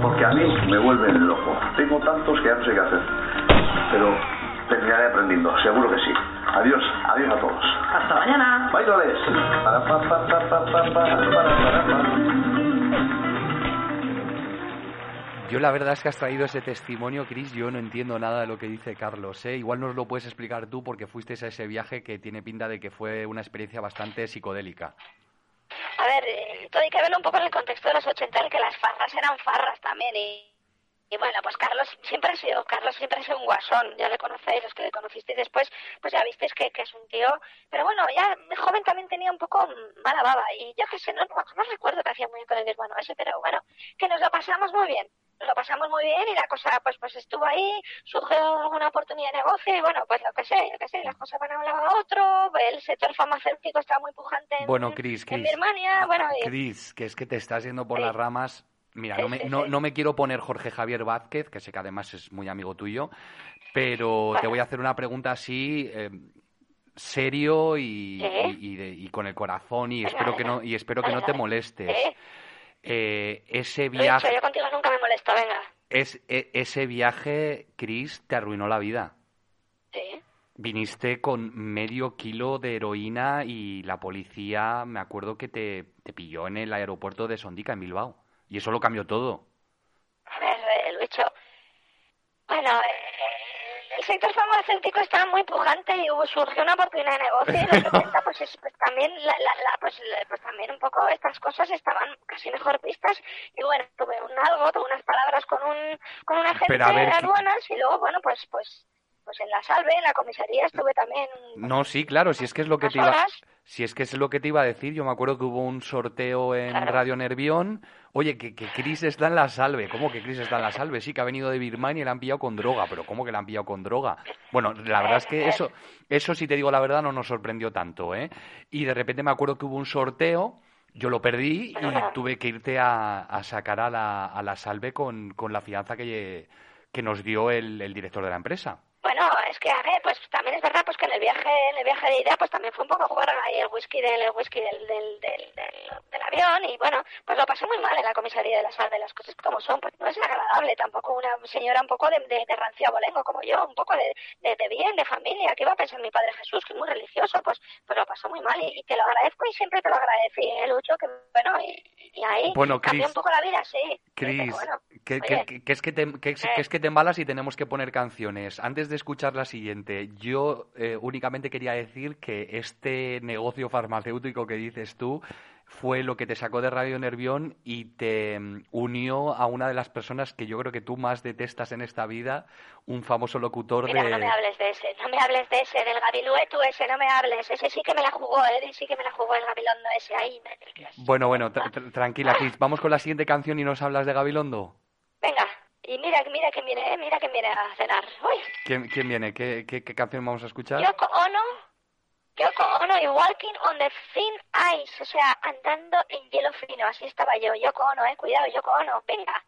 porque a mí me vuelven loco. Tengo tantos que ya no sé qué hacer. Pero terminaré aprendiendo, seguro que sí. Adiós, adiós a todos. Hasta mañana. Bailoles. Para, pa, pa, pa, pa, pa, pa, para, para, pa. Yo la verdad es que has traído ese testimonio, Chris. Yo no entiendo nada de lo que dice Carlos. ¿eh? Igual nos lo puedes explicar tú porque fuiste a ese viaje que tiene pinta de que fue una experiencia bastante psicodélica. A ver, todo hay que verlo un poco en el contexto de los 80, en que las farras eran farras también. Y, y bueno, pues Carlos siempre ha sido, Carlos siempre ha sido un guasón, ya le conocéis, los que le conocisteis después, pues ya visteis que, que es un tío. Pero bueno, ya joven también tenía un poco mala baba. Y yo qué sé, no, no, recuerdo que hacía muy bien con el hermano ese, pero bueno, que nos lo pasamos muy bien. Lo pasamos muy bien y la cosa pues pues estuvo ahí, surgió alguna oportunidad de negocio y bueno, pues lo que sé, yo que sé, las cosas van a un lado a otro, el sector farmacéutico está muy pujante en, Bueno, Chris, en Chris. Birmania, bueno, y- Chris, que es que te estás yendo por Sí. las ramas. Mira, Sí, no me, sí, no, no me quiero poner Jorge Javier Vázquez, que sé que además es muy amigo tuyo, pero te voy a hacer una pregunta así, eh, serio y, Sí. y- y de- y con el corazón y Venga, espero que no y espero que no te molestes. Eh, ese Lo he viaje, yo contigo nunca me molesto, venga. es, e- ese viaje, Chris, te arruinó la vida. Sí. Viniste con medio kilo de heroína y la policía, me acuerdo que te, te pilló en el aeropuerto de Sondica, en Bilbao. Y eso lo cambió todo. A ver, eh, Lucho. Bueno, eh, el sector farmacéutico estaba muy pujante y hubo, surgió una oportunidad de negocio y los 80 pues, es- pues también la, la, la- pues, la- pues también un poco estas cosas estaban casi mejor vistas y bueno, tuve un algo, tuve unas palabras con un con un agente Pero a ver, de aduanas y luego bueno, pues pues pues en la salve, en la comisaría estuve también No, sí, claro, si es que es lo que te iba, horas. Si es que es lo que te iba a decir. Yo me acuerdo que hubo un sorteo en Claro. Radio Nervión. Oye, que, que Chris está en la salve. ¿Cómo que Chris está en la salve? Sí, que ha venido de Birmania y le han pillado con droga. Pero ¿cómo que le han pillado con droga? Bueno, la verdad es que eso, eso si te digo la verdad, no nos sorprendió tanto, ¿eh? Y de repente me acuerdo que hubo un sorteo. Yo lo perdí y tuve que irte a, a sacar a la, a la salve con, con la fianza que, que nos dio el, el director de la empresa. Bueno, es que a ver, pues también es verdad pues que en el viaje, en el viaje de ida, pues también fue un poco jugar ahí el whisky del, el whisky del, del, del, del, avión y bueno, pues lo pasé muy mal en la comisaría de la sal de las cosas como son, pues no es agradable tampoco una señora un poco de, de, de rancio abolengo como yo, un poco de, de, de, bien, de familia, ¿qué iba a pensar mi padre Jesús, que es muy religioso, pues, pues lo pasó muy mal y, te lo agradezco y siempre te lo agradecí, ¿eh, Lucho, que bueno, y, y ahí bueno, cambió un poco la vida, sí. Cris, bueno, que, que, que, es que te, que, es, que es que te embalas y tenemos que poner canciones. Antes de escuchar la siguiente, yo eh, únicamente quería decir que este negocio farmacéutico que dices tú fue lo que te sacó de Radio Nervión y te um, unió a una de las personas que yo creo que tú más detestas en esta vida, un famoso locutor Mira, de... no me hables de ese, no me hables de ese, del gabilueto ese, no me hables. Ese sí que me la jugó, ¿eh? Sí que me la jugó el gabilondo ese ahí. Me... Bueno, bueno, tra tra tranquila, Cris. Vamos con la siguiente canción y nos hablas de Gabilondo. Venga. Y mira, mira quién viene, ¿eh? mira quién viene a cenar. Uy. ¿Quién, quién viene? ¿Qué, ¿Qué, qué, canción vamos a escuchar? Yoko Ono, Yoko Ono y Walking on the Thin Ice, o sea, andando en hielo fino, así estaba yo. Yoko Ono, eh, cuidado, Yoko Ono, venga.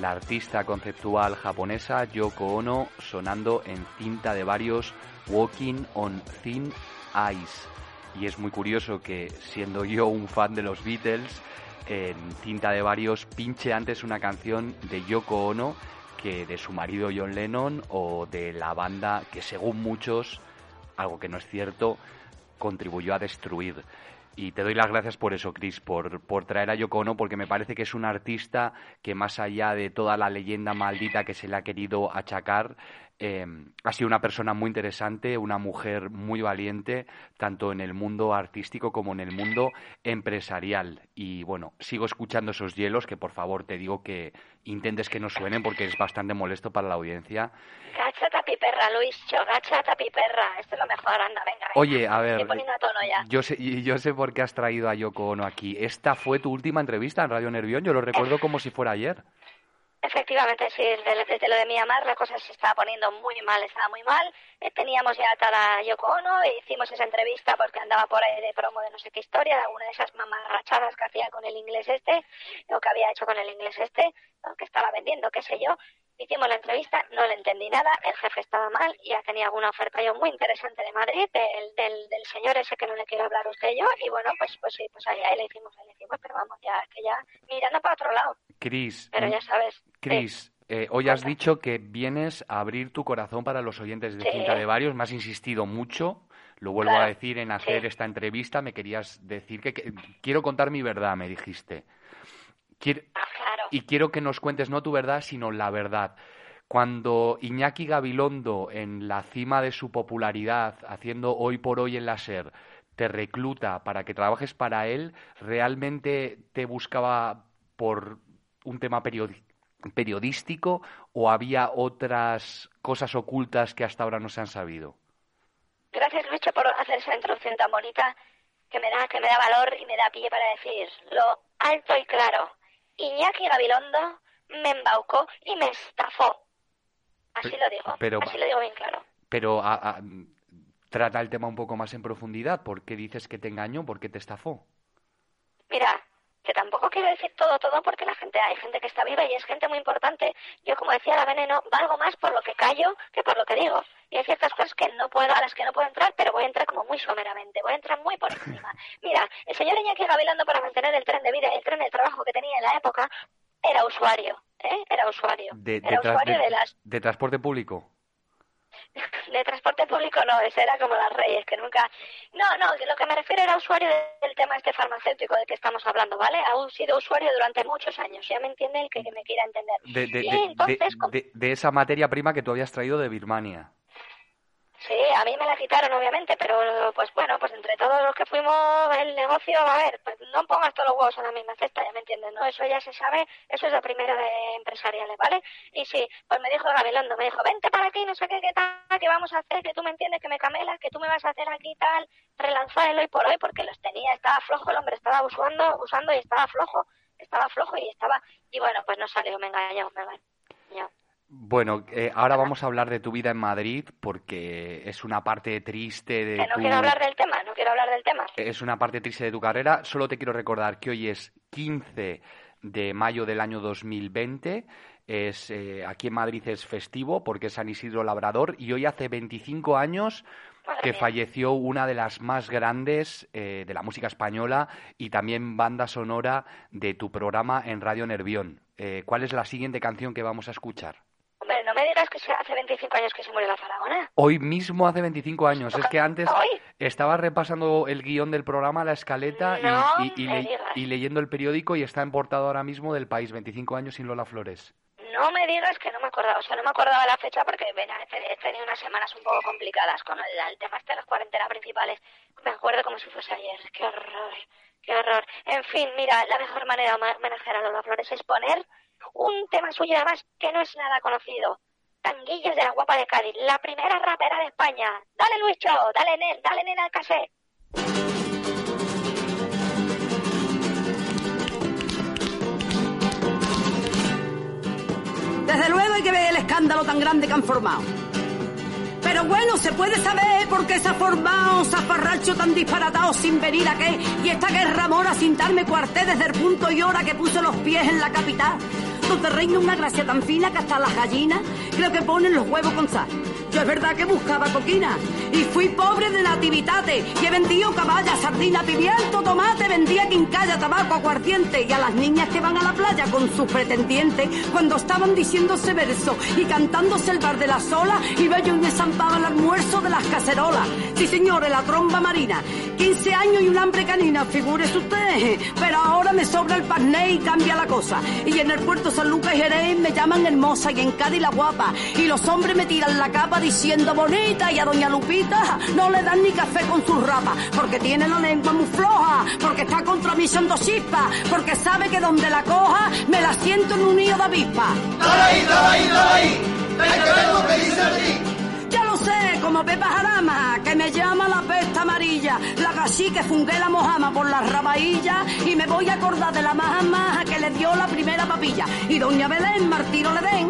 La artista conceptual japonesa Yoko Ono sonando en cinta de varios Walking on Thin Ice. y es muy curioso que siendo yo un fan de los Beatles, en Cinta de Varios pinche antes una canción de Yoko Ono que de su marido John Lennon o de la banda que según muchos, algo que no es cierto, contribuyó a destruir. Y te doy las gracias por eso, Chris, por, por traer a Yoko Ono, porque me parece que es un artista que más allá de toda la leyenda maldita que se le ha querido achacar, eh, ha sido una persona muy interesante, una mujer muy valiente, tanto en el mundo artístico como en el mundo empresarial. Y bueno, sigo escuchando esos hielos que por favor te digo que intentes que no suenen porque es bastante molesto para la audiencia. Gacha tapiperra, Luis, cho, gacha tapiperra. Esto es lo mejor, anda, venga. venga. Oye, a ver, Estoy poniendo a tono ya. yo sé, yo sé por qué has traído a Yoko Ono aquí. Esta fue tu última entrevista en Radio Nervión, yo lo recuerdo como si fuera ayer. Efectivamente, sí, desde, lo de Myanmar la cosa se estaba poniendo muy mal, estaba muy mal. Eh, teníamos ya atada a Yoko Ono e hicimos esa entrevista porque andaba por ahí de promo de no sé qué historia, de alguna de esas mamarrachadas que hacía con el inglés este, o que había hecho con el inglés este, que estaba vendiendo, qué sé yo. Hicimos la entrevista, no le entendí nada, el jefe estaba mal, y ya tenía alguna oferta yo muy interesante de Madrid, del, del, del señor ese que no le quiero hablar a usted y yo, y bueno, pues pues sí, pues ahí, ahí le hicimos, ahí le hicimos, pero vamos, ya, que ya mirando para otro lado. Cris, Pero ya sabes. Cris, eh, hoy has dicho que vienes a abrir tu corazón para los oyentes de Sí. Cinta de Varios. Me has insistido mucho. Lo vuelvo a decir en hacer sí. esta entrevista. Me querías decir que, que- quiero contar mi verdad, me dijiste. Quiero- Ah, claro. y quiero que nos cuentes no tu verdad, sino la verdad. Cuando Iñaki Gabilondo, en la cima de su popularidad, haciendo hoy por hoy en la SER, te recluta para que trabajes para él, ¿realmente te buscaba por un tema periodístico o había otras cosas ocultas que hasta ahora no se han sabido? Gracias, Lucho, por hacer esa introducción tan bonita que me da, que me da valor y me da pie para decir lo alto y claro. Iñaki Gabilondo me embaucó y me estafó. Así lo digo, pero- así lo digo bien claro. Pero a- a- trata el tema un poco más en profundidad. ¿Por qué dices que te engañó? ¿Por qué te estafó? Quiero decir todo, todo, porque la gente, hay gente que está viva y es gente muy importante. Yo, como decía la veneno, valgo más por lo que callo que por lo que digo. Y hay ciertas cosas que no puedo, a las que no puedo entrar, pero voy a entrar como muy someramente, voy a entrar muy por encima. Mira, el señor Iñaki Gavilando para mantener el tren de vida el tren de trabajo que tenía en la época, era usuario, ¿eh? Era usuario. De, era usuario de las de transporte público. de transporte público no, ese era como las reyes, que nunca... No, no, lo que me refiero era usuario del tema este farmacéutico del que estamos hablando, ¿vale? Ha sido usuario durante muchos años, ya me entiende el que, me quiera entender. De, de- y entonces, de esa materia prima que tú habías traído de Birmania. Sí, a mí me la quitaron obviamente, pero pues bueno, pues entre todos los que fuimos el negocio, a ver, pues no pongas todos los huevos en la misma cesta, ya me entiendes, ¿no? Eso ya se sabe, eso es lo primero de empresariales, ¿vale? Y sí, pues me dijo Gabilondo, me dijo, vente para aquí, no sé qué, qué tal, que vamos a hacer, que tú me entiendes, que me camelas, que tú me vas a hacer aquí tal, relanzar el hoy por hoy, porque los tenía, estaba flojo el hombre, estaba usando, usando y estaba flojo, estaba flojo y estaba, y bueno, pues no salió, me engañó, me engañó. Bueno, eh, ahora vamos a hablar de tu vida en Madrid porque es una parte triste de Que no tu... quiero hablar del tema, no quiero hablar del tema. Es una parte triste de tu carrera. Solo te quiero recordar que hoy es 15 de mayo del año 2020. Es, eh, aquí en Madrid es festivo porque es San Isidro Labrador y hoy hace 25 años Madre que mía. falleció una de las más grandes eh, de la música española y también banda sonora de tu programa en Radio Nervión. Eh, ¿Cuál es la siguiente canción que vamos a escuchar? Hace 25 años que se murió la faraona. Hoy mismo hace 25 años. Es que antes Hoy. estaba repasando el guion del programa, la escaleta y- No y, y me le- digas. y leyendo el periódico y está en portada ahora mismo del país. 25 años sin Lola Flores. No me digas que no me acordaba, o sea, no me acordaba la fecha porque he tenido unas semanas un poco complicadas con el, el tema este de las cuarentenas principales. Me acuerdo como si fuese ayer. Qué horror, qué horror. En fin, mira, la mejor manera de homenajear a Lola Flores es poner un tema suyo además que no es nada conocido. Tanguillos de la Guapa de Cádiz, la primera rapera de España. Dale Luicho, dale Nen, dale Nen al cassette. Desde luego hay que ver el escándalo tan grande que han formado. Pero bueno, se puede saber por qué se ha formado zafarracho tan disparatado sin venir a qué. Y esta guerra mora sin darme cuarté desde el punto y hora que puse los pies en la capital. Donde reina una gracia tan fina que hasta las gallinas creo que ponen los huevos con sal. Es verdad que buscaba coquina. Y fui pobre de nativitate y he vendido caballa, sardina, pimiento, tomate, vendía quincalla, tabaco, aguardiente. Y a las niñas que van a la playa con sus pretendientes cuando estaban diciéndose verso y cantándose el bar de la sola iba yo y me zampaba el almuerzo de las cacerolas. Sí señores, la tromba marina, 15 años y un hambre canina, figúrese usted, pero ahora me sobra el parné y cambia la cosa. Y en el puerto San Lucas y Jerez me llaman hermosa y en Cádiz la guapa. Y los hombres me tiran la capa diciendo bonita y a doña Lupita no le dan ni café con sus rapas porque tiene la lengua muy floja, porque está contra mí siendo chispa, porque sabe que donde la coja me la siento en un nido de avispa. ¡Dale ahí, dale ahí, dale ahí! ¡Hay que ver lo que dice! Ya lo sé, como Pepa Jarama, que me llama la pesta amarilla, la gasí que fungué la mojama por las rabaillas y me voy a acordar de la maja maja que le dio la primera papilla. Y doña Belén, Martino le den,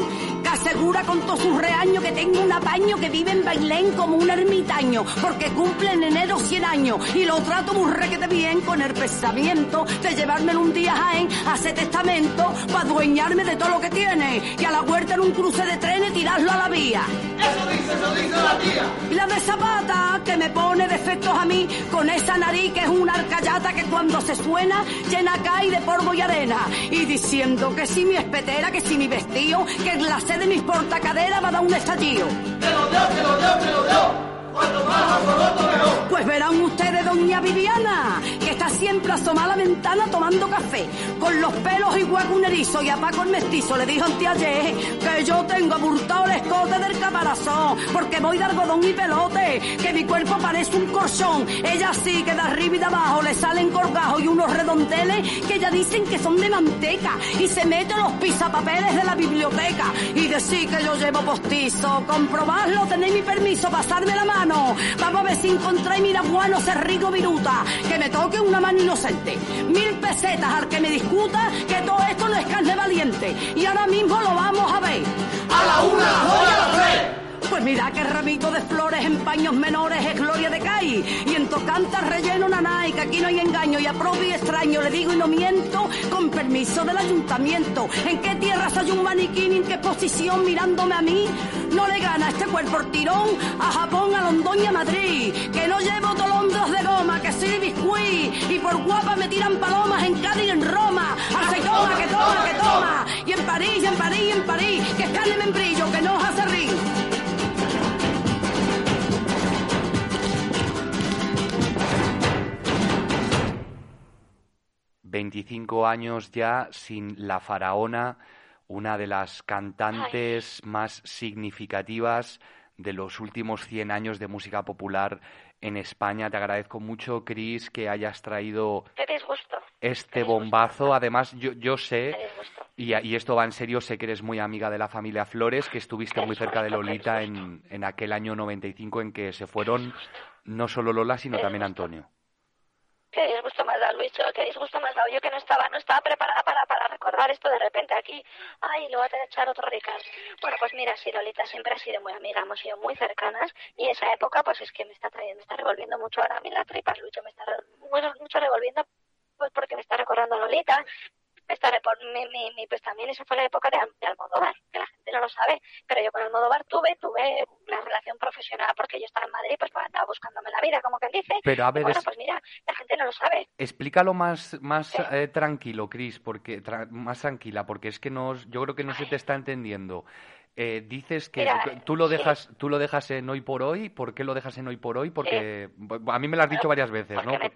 asegura con todos sus reaños que tengo un apaño que vive en Bailén como un ermitaño, porque cumple en enero 100 años y lo trato muy requete bien con el pensamiento de llevármelo un día a Jaén a hacer testamento para adueñarme de todo lo que tiene y a la huerta en un cruce de trenes tirarlo a la vía. Eso dice, eso dice la tía. Y la de Zapata, que me pone defectos a mí, con esa nariz que es una arcayata que cuando se suena llena cae de polvo y arena. Y diciendo que si mi espetera, que si mi vestido, que en la sede de mis portacaderas va a dar un estallido. ¡Te lo dio, te lo dio, te lo dio! Pues verán ustedes, doña Viviana, que está siempre asomada a la ventana tomando café, con los pelos igual que un erizo, y a Paco el mestizo le dijo anteayer que yo tengo abultado el escote del caparazón, porque voy de algodón y pelote, que mi cuerpo parece un colchón. Ella sí que de arriba y de abajo le salen colgajos y unos redondeles que ya dicen que son de manteca, y se mete los pisapapeles de la biblioteca, y decir que yo llevo postizo, comprobarlo, tenéis mi permiso, pasarme la mano. Vamos a ver si encontráis miraguano cerrico viruta. Que me toque una mano inocente. Mil pesetas al que me discuta que todo esto no es carne valiente. Y ahora mismo lo vamos a ver. ¡A la una, a la dos y a las tres! Pues mira que ramito de flores en paños menores es gloria de Cai. Y en tocanta relleno nanay, que aquí no hay engaño. Y a propio y extraño le digo y no miento, con permiso del ayuntamiento. ¿En qué tierra soy un maniquí y en qué posición mirándome a mí? No le gana este cuerpo el tirón a Japón, a Londón a Madrid. Que no llevo tolondros de goma, que soy biscuit. Y por guapa me tiran palomas en Cádiz y en Roma. Aceitona, que toma, que toma. Y en París, y en París, y en París. Que es carne membrillo, que no hace rir. 25 años ya sin la faraona, una de las cantantes más significativas de los últimos 100 años de música popular en España. Te agradezco mucho, Cris, que hayas traído este bombazo. Además, yo, yo sé, y, y esto va en serio, sé que eres muy amiga de la familia Flores, que estuviste muy cerca de Lolita en, en aquel año 95 en que se fueron no solo Lola, sino también Antonio. Qué disgusto has dado, Luis, qué disgusto has dado. Yo que no estaba, no estaba preparada para, para recordar esto de repente aquí. Ay, lo voy a que echar otro ricas. Bueno, pues mira, sí, Lolita siempre ha sido muy amiga, hemos sido muy cercanas y esa época pues es que me está trayendo, me está revolviendo mucho ahora a mí las tripas, Lucho, me está mucho, revolviendo pues porque me está recordando Lolita. Repor- mi, mi, mi- pues también esa fue la época de, de Almodóvar, que la gente no lo sabe, pero yo con Almodóvar tuve, tuve una relación profesional porque yo estaba en Madrid, pues, pues andaba buscándome la vida, como quien dice. Pero, a ver, bueno, es- pues mira, la gente no lo sabe. Explícalo más, más eh, tranquilo, Cris, porque tra- más tranquila, porque es que no, yo creo que no se te está entendiendo. Eh, dices que Mira, tú lo sí. dejas, tú lo dejas en hoy por hoy. ¿Por qué lo dejas en hoy por hoy? Porque a mí me lo has dicho varias veces, ¿no? me-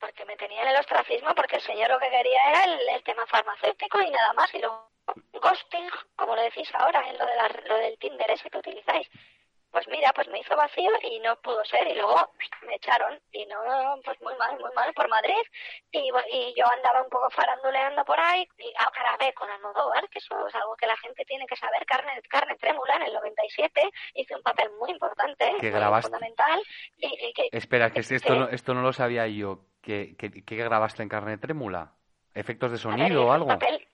porque me tenía en el ostracismo, porque el señor lo que quería era el, el tema farmacéutico y nada más. Y luego, ghosting, como lo decís ahora, en lo, de la, lo del Tinder ese que utilizáis. Pues mira, pues me hizo vacío y no pudo ser. Y luego me echaron. Y no, pues muy mal, muy mal por Madrid. Y, y yo andaba un poco faranduleando por ahí. Y grabé con Almodóvar, que eso es algo que la gente tiene que saber. Carne, carne trémula en el 97. Hice un papel muy importante, Que muy grabaste. fundamental. Y, y que, Espera, que es- esto no, esto no lo sabía yo. ¿Qué, qué, qué grabaste en carne trémula? ¿Efectos de sonido o algo? Un, papel,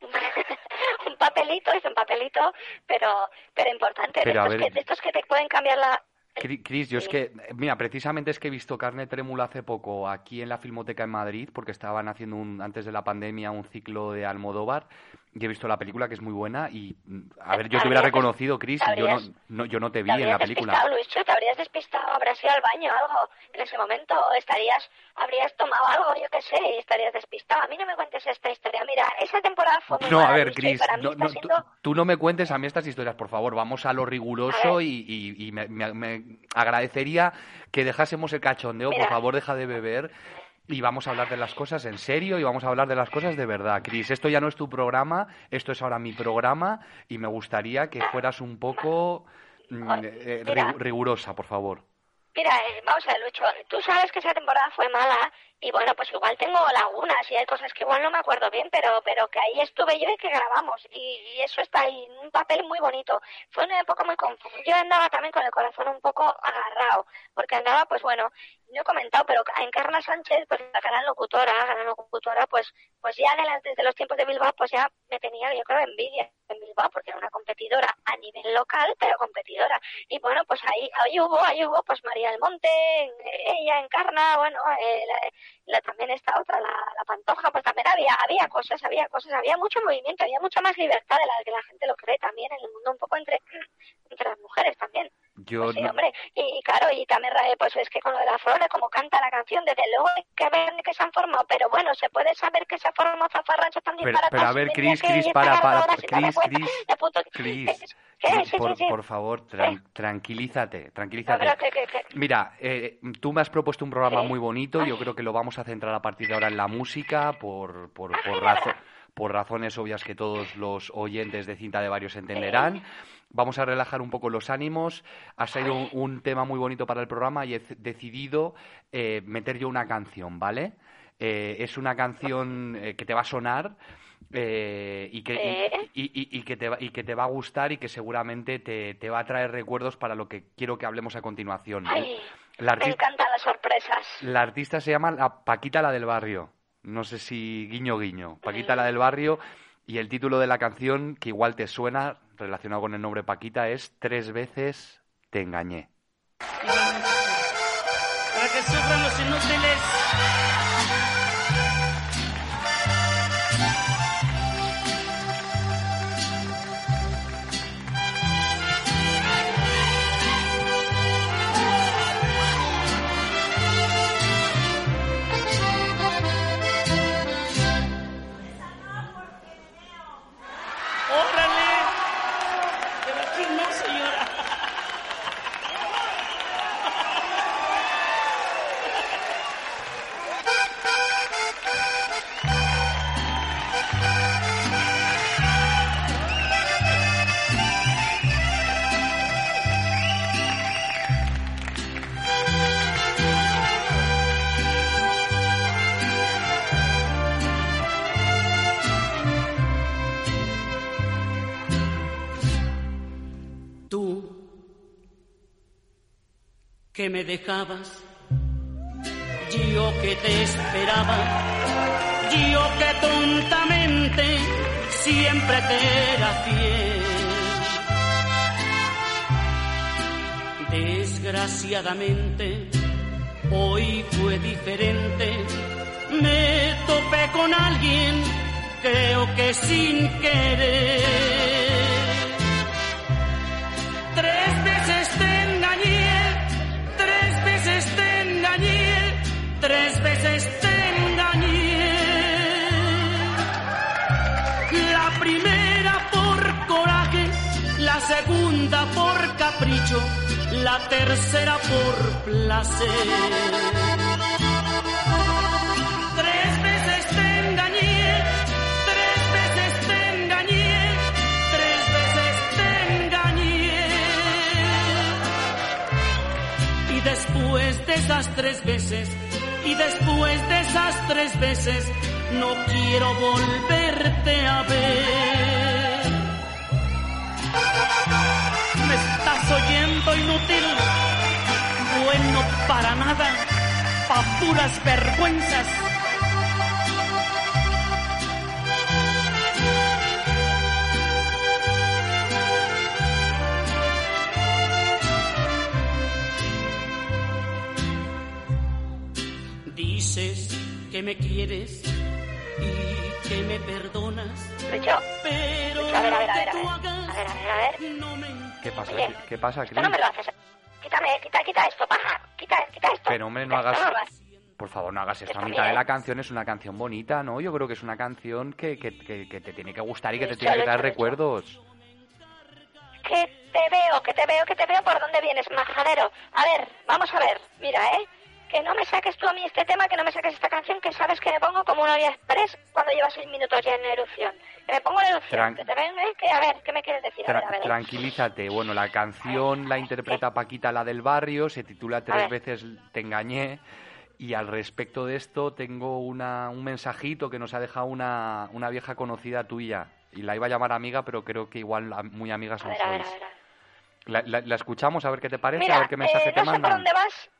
un papelito, es un papelito, pero pero importante. Pero, a de, estos ver. que, de estos que te pueden cambiar la, Cris, yo es que, mira, precisamente es que he visto Carne Trémula hace poco aquí en la Filmoteca en Madrid, porque estaban haciendo un, antes de la pandemia un ciclo de Almodóvar, y he visto la película que es muy buena y, a ver, yo te hubiera reconocido, Cris, y yo no, no, yo no te vi en la película. Luis, te habrías despistado, habrías ido al baño o algo en ese momento, estarías, habrías tomado algo, yo qué sé, y estarías despistado. A mí no me cuentes esta historia. Mira, esa temporada fue muy No, a ver, Cris, no, tú, no me cuentes a mí estas historias, por favor. Vamos a lo riguroso y, me, agradecería que dejásemos el cachondeo. Por favor, deja de beber y vamos a hablar de las cosas en serio y vamos a hablar de las cosas de verdad. Cris, esto ya no es tu programa, esto es ahora mi programa y me gustaría que fueras un poco mm, eh, rigurosa, por favor. Mira, eh, vamos a ver, Lucho, tú sabes que esa temporada fue mala y bueno, pues igual tengo lagunas y hay cosas que igual no me acuerdo bien, pero pero que ahí estuve yo y que grabamos y, eso está ahí, un papel muy bonito. Fue una época muy confusa. Yo andaba también con el corazón un poco agarrado, porque andaba, pues bueno, no he comentado, pero Encarna Sánchez, pues la gran locutora, gran locutora, pues pues ya desde los tiempos de Bilbao, pues ya me tenía, yo creo, envidia en Bilbao, porque era una competidora a nivel local, pero competidora. Y bueno, pues ahí, ahí hubo, ahí hubo, pues María del Monte, ella, Encarna, bueno, eh, la, también esta otra, la, la, Pantoja, pues también había, había cosas, había cosas, había mucho movimiento, había mucha más libertad de la que la gente lo cree también en el mundo, un poco entre, entre las mujeres también. Yo pues sí, hombre, y, claro, y también pues es que con lo de la flora, como canta la canción, desde luego hay que ver que se han formado, pero bueno, se puede saber que se formado zafarranchos también pero, para Pero a ver, Cris, Cris, para, para, Cris, Cris, Cris, por, favor, tranquilízate, tranquilízate. Mira, eh, tú me has propuesto un programa muy bonito, yo creo que lo vamos a centrar a partir de ahora en la música, por, por, por razón por razones obvias que todos los oyentes de cinta de varios entenderán. Vamos a relajar un poco los ánimos. Ha salido un, tema muy bonito para el programa y he decidido eh, meter yo una canción, ¿vale? Eh, es una canción eh, que te va a sonar y, que, y, que te va, y que te va a gustar y que seguramente te, va a traer recuerdos para lo que quiero que hablemos a continuación. me encantan las sorpresas. La artista se llama Paquita la del barrio. No sé si guiño guiño. Paquita la del barrio y el título de la canción, que igual te suena, relacionado con el nombre Paquita, es Tres veces te engañé. Para que sufran los inútiles. Me dejabas, yo que te esperaba, yo que tontamente siempre te era fiel. Desgraciadamente, hoy fue diferente, me topé con alguien, creo que sin querer. Capricho, la tercera por placer. Tres veces te engañé, tres veces te engañé, tres veces te engañé. Y después de esas tres veces, y después de esas tres veces no quiero volverte a ver. para nada, pa' puras vergüenzas. Dices que me quieres y que me perdonas. Pero a ver, a ver, a ver, a ver, a ver, ¿Qué pasa? Oye, ¿Qué pasa, Cris? no. Quítame, quita, quita esto, paja. Quita, quita esto. Pero hombre, no hagas... Por favor, no hagas esto. A mitad de la canción es una canción bonita, ¿no? Yo creo que es una canción que, que, que- que te tiene que gustar y que te tiene que dar recuerdos. Que te veo, que te veo, que te veo por dónde vienes, majadero. A ver, vamos a ver, mira, ¿eh? Que no me saques tú a mí este tema, que no me saques esta canción, que sabes que me pongo como una olla express cuando lleva seis minutos ya en erupción. Que me pongo en erupción, Tran- que te ven, ¿eh? Que, a ver, ¿qué me quieres decir? A ver, Tra- a ver. tranquilízate. Bueno, la canción la interpreta Paquita, la del barrio, se titula Tres veces Te engañé. Y al respecto de esto tengo una, un mensajito que nos ha dejado una, una vieja conocida tuya. Y la iba a llamar amiga, pero creo que igual muy amigas no sois. La, la- la escuchamos a ver qué te parece, Mira, a ver qué mensaje eh, te no sé por mandan. dónde vas,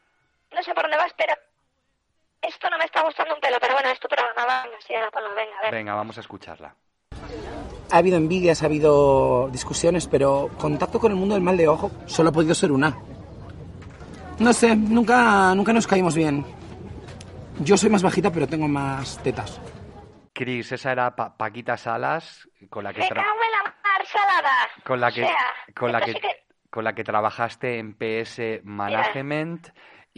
no sé por dónde vas, pero esto no me está gustando un pelo, pero bueno, es tu programa, venga, sí, ahora ponlo, venga, a ver. Venga, vamos a escucharla. Ha habido envidias, ha habido discusiones, pero contacto con el mundo del mal de ojo solo ha podido ser una. No sé, nunca, nunca nos caímos bien. Yo soy más bajita, pero tengo más tetas. Cris, esa era Pa- Paquita Salas, con la que tra- cago en la mar salada. con la que O sea, con la esto que, sí que- con la que trabajaste en PS Management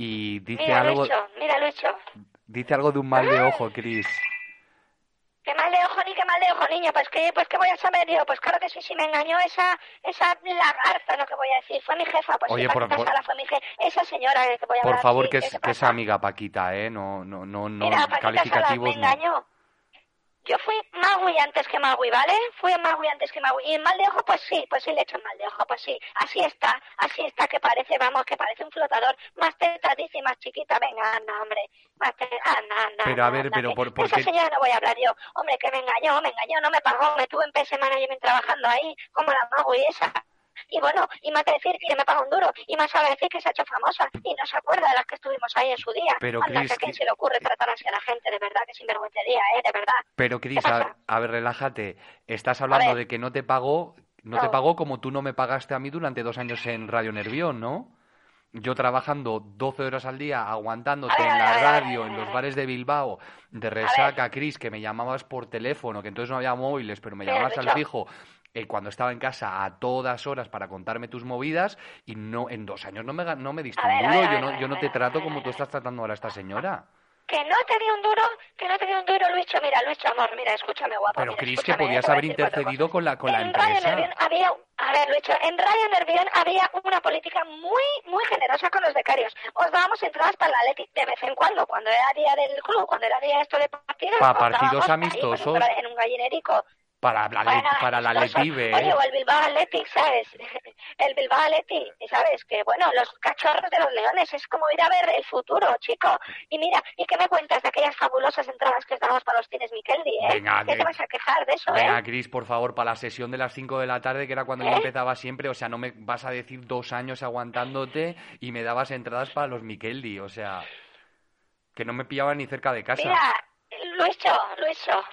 y dice Mira, algo Lucho, mira, Lucho. dice algo de un mal de ojo, Cris. Qué mal de ojo ni qué mal de ojo, niño. Pues que, pues que voy a saber yo. Pues claro que sí, sí me engañó esa, esa lagarta, lo que voy a decir. Fue mi jefa, pues Oye, sí, por- por- Sala fue mi jefa. Esa señora que voy a Por hablar, favor, sí, que ¿qué es, que amiga Paquita, ¿eh? No, no, no, no Mira, me calificativos no. engañó. Yo fui Magui antes que Magui, ¿vale? Fui Magui antes que Magui. Y el mal de ojo, pues sí, pues sí le el mal de ojo, pues sí. Así está, así está, que parece, vamos, que parece un flotador. Más dice, más chiquita. Venga, anda, hombre. Más teta, anda, anda. Pero a ver, anda, pero que- por- por esa qué- señora no voy a hablar yo. Hombre, que me engañó, me engañó, no me pagó. Me tuve en PS Management trabajando ahí, como la Magui esa. Y bueno, y más que decir que me paga un duro, y más sabe decir que se ha hecho famosa, y no se acuerda de las que estuvimos ahí en su día. Pero, Anda, Cris, que a quién que- se le ocurre tratar así a la gente, de verdad, que sinvergüencería, ¿eh? De verdad. Pero Cris, a, a ver, relájate. Estás hablando de que no te pagó, no, te pagó como tú no me pagaste a mí durante dos años en Radio Nervión, ¿no? Yo trabajando 12 horas al día, aguantándote ver, en la radio, en los bares de Bilbao, de resaca, Cris, que me llamabas por teléfono, que entonces no había móviles, pero me llamabas al fijo eh, cuando estaba en casa a todas horas para contarme tus movidas y no en dos años no me, no me diste un duro, yo no, yo no te trato como tú estás tratando ahora a esta señora. Que no te di un duro, que no te di un duro, Lucho. Mira, Lucho, amor, mira, escúchame, guapo. Pero Cris, que podías haber intercedido con la, con la en Radio empresa. Nervión había, a ver, Lucho, en Radio Nervión había una política muy, muy generosa con los becarios. Os dábamos entradas para el Athletic de vez en cuando, cuando era día del club, cuando era día esto de partidos. Pa' os partidos ahí, amistosos. pues, en un gallinerico. Para la, Bueno, para la Oye, ¿eh? o el Bilbao Athletic, ¿sabes? El Bilbao Athletic, ¿sabes? Que bueno, los cachorros de los leones, es como ir a ver el futuro, chico. Y mira, ¿y qué me cuentas de aquellas fabulosas entradas que os damos para los cines Miqueldi, eh? Venga, ¿Qué te vas a quejar de eso, Venga, eh? Cris, por favor, para la sesión de las 5 de la tarde, que era cuando yo ¿Eh? empezaba siempre, o sea, no me vas a decir dos años aguantándote y me dabas entradas para los Mikeldi, o sea, que no me pillaban ni cerca de casa. Mira, Luiso, Luiso.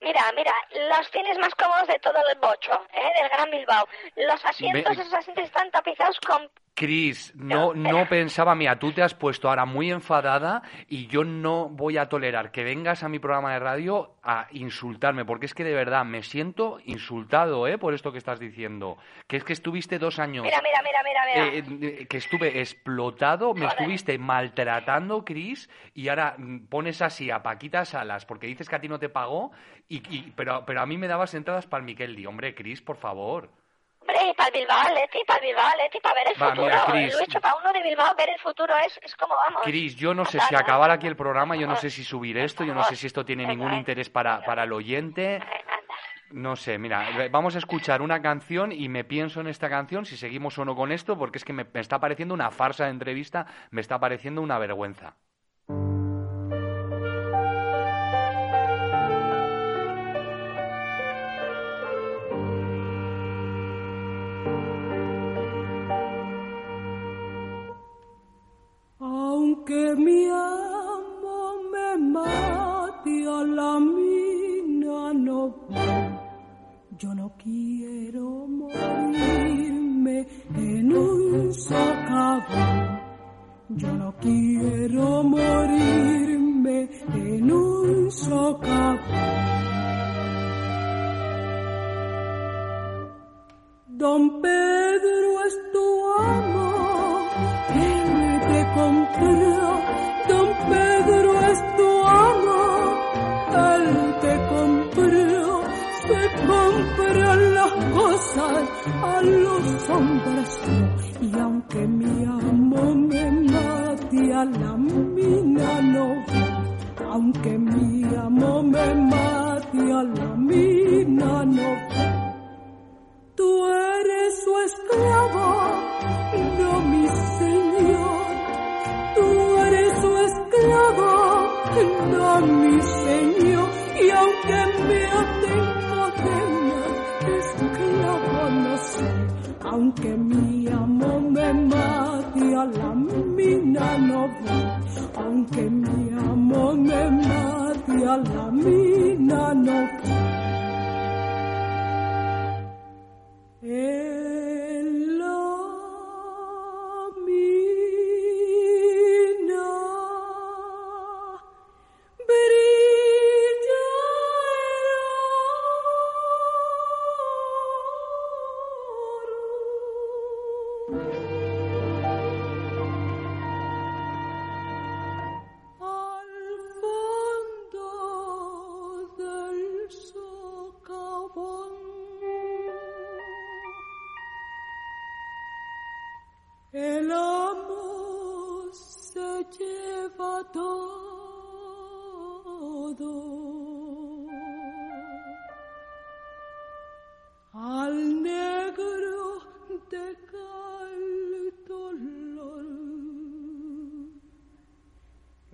Mira, mira, los cines más cómodos de todo el bocho, ¿eh? Del Gran Bilbao. Los asientos, Ve- esos asientos están tapizados con Cris, no, no pensaba, mira, tú te has puesto ahora muy enfadada y yo no voy a tolerar que vengas a mi programa de radio a insultarme, porque es que de verdad me siento insultado, ¿eh? Por esto que estás diciendo. Que es que estuviste dos años Mira, mira, mira, mira, mira. eh, eh, que estuve explotado, me estuviste maltratando, Cris, y ahora mm, pones así a Paquita Salas porque dices que a ti no te pagó, y, y- pero, pero a mí me dabas entradas para el Miqueldi. Hombre, Cris, por favor. Hombre, y para el Bilbao para el Bilbao para ver el Va, futuro. mira. Lucho, para uno de Bilbao ver el futuro es, es como vamos. Cris, yo no sé si acabar aquí el programa, yo no sé si subir esto, yo no sé si esto tiene ningún interés para, para el oyente. No sé, mira, vamos a escuchar una canción y me pienso en esta canción si seguimos o no con esto, porque es que me, me está pareciendo una farsa de entrevista, me está pareciendo una vergüenza.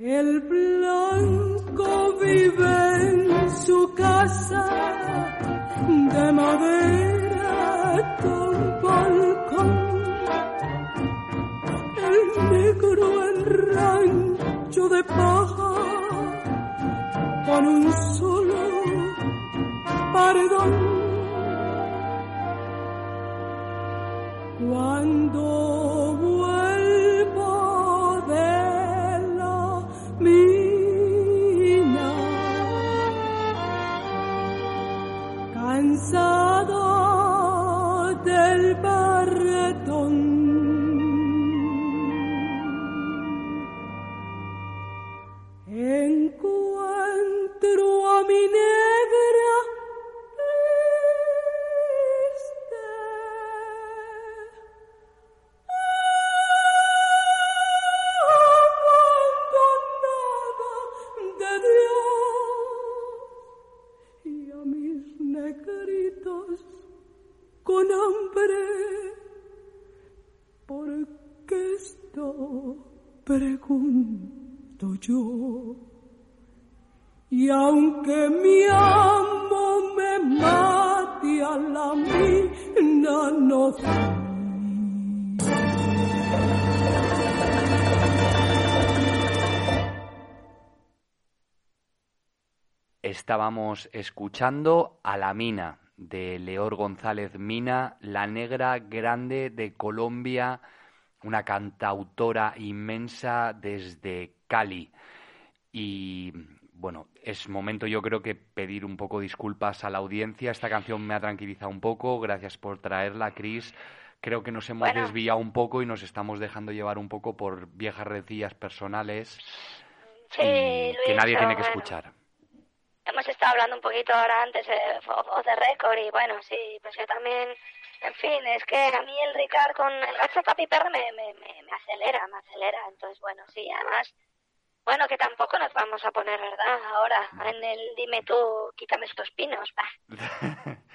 El blanco vive en su casa de madera con balcón. El negro en rancho de paja con un solo Escuchando a la mina de Leor González Mina, la negra grande de Colombia, una cantautora inmensa desde Cali. Y bueno, es momento yo creo que pedir un poco disculpas a la audiencia. Esta canción me ha tranquilizado un poco. Gracias por traerla, Cris. Creo que nos hemos Bueno. desviado un poco y nos estamos dejando llevar un poco por viejas rencillas personales Sí, y que nadie tiene que escuchar. Hemos estado hablando un poquito ahora antes de off the record y bueno, sí, pues yo también, en fin, es que a mí el Ricard con el gato papi perro me, me, me, me acelera, me acelera, entonces bueno, sí, además, bueno, que tampoco nos vamos a poner, ¿verdad? Ahora, en el dime tú, quítame estos pinos, va.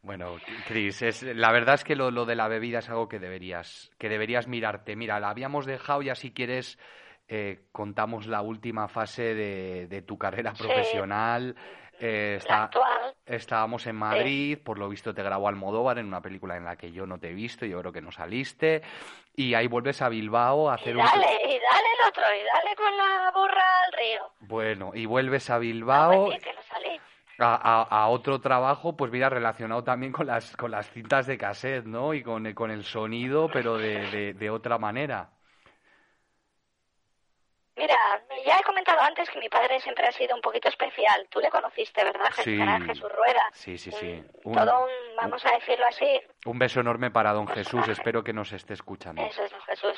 Bueno, Cris, es, la verdad es que lo, lo de la bebida es algo que deberías, que deberías mirarte. Mira, la habíamos dejado ya si quieres eh, contamos la última fase de, de tu carrera Sí. profesional. Eh, está- actual. estábamos en Madrid, por lo visto te grabó Almodóvar en una película en la que yo no te he visto, yo creo que no saliste, y ahí vuelves a Bilbao a Y hacer un... dale, y dale el otro, y dale con la burra al río. Bueno, y vuelves a Ah, Bilbao pues sí, que no salí. a, a- a otro trabajo, pues mira, relacionado también con las, con las cintas de cassette, ¿no? Y con, el- con el sonido, pero de, de, de otra manera. Mira, ya he comentado antes que mi padre siempre ha sido un poquito especial. Tú le conociste, ¿verdad? Sí. Jesús Rueda. Sí, sí, sí. Un, todo un, vamos a decirlo así. Un beso enorme para don Jesús. Espero que nos esté escuchando. Eso es don Jesús.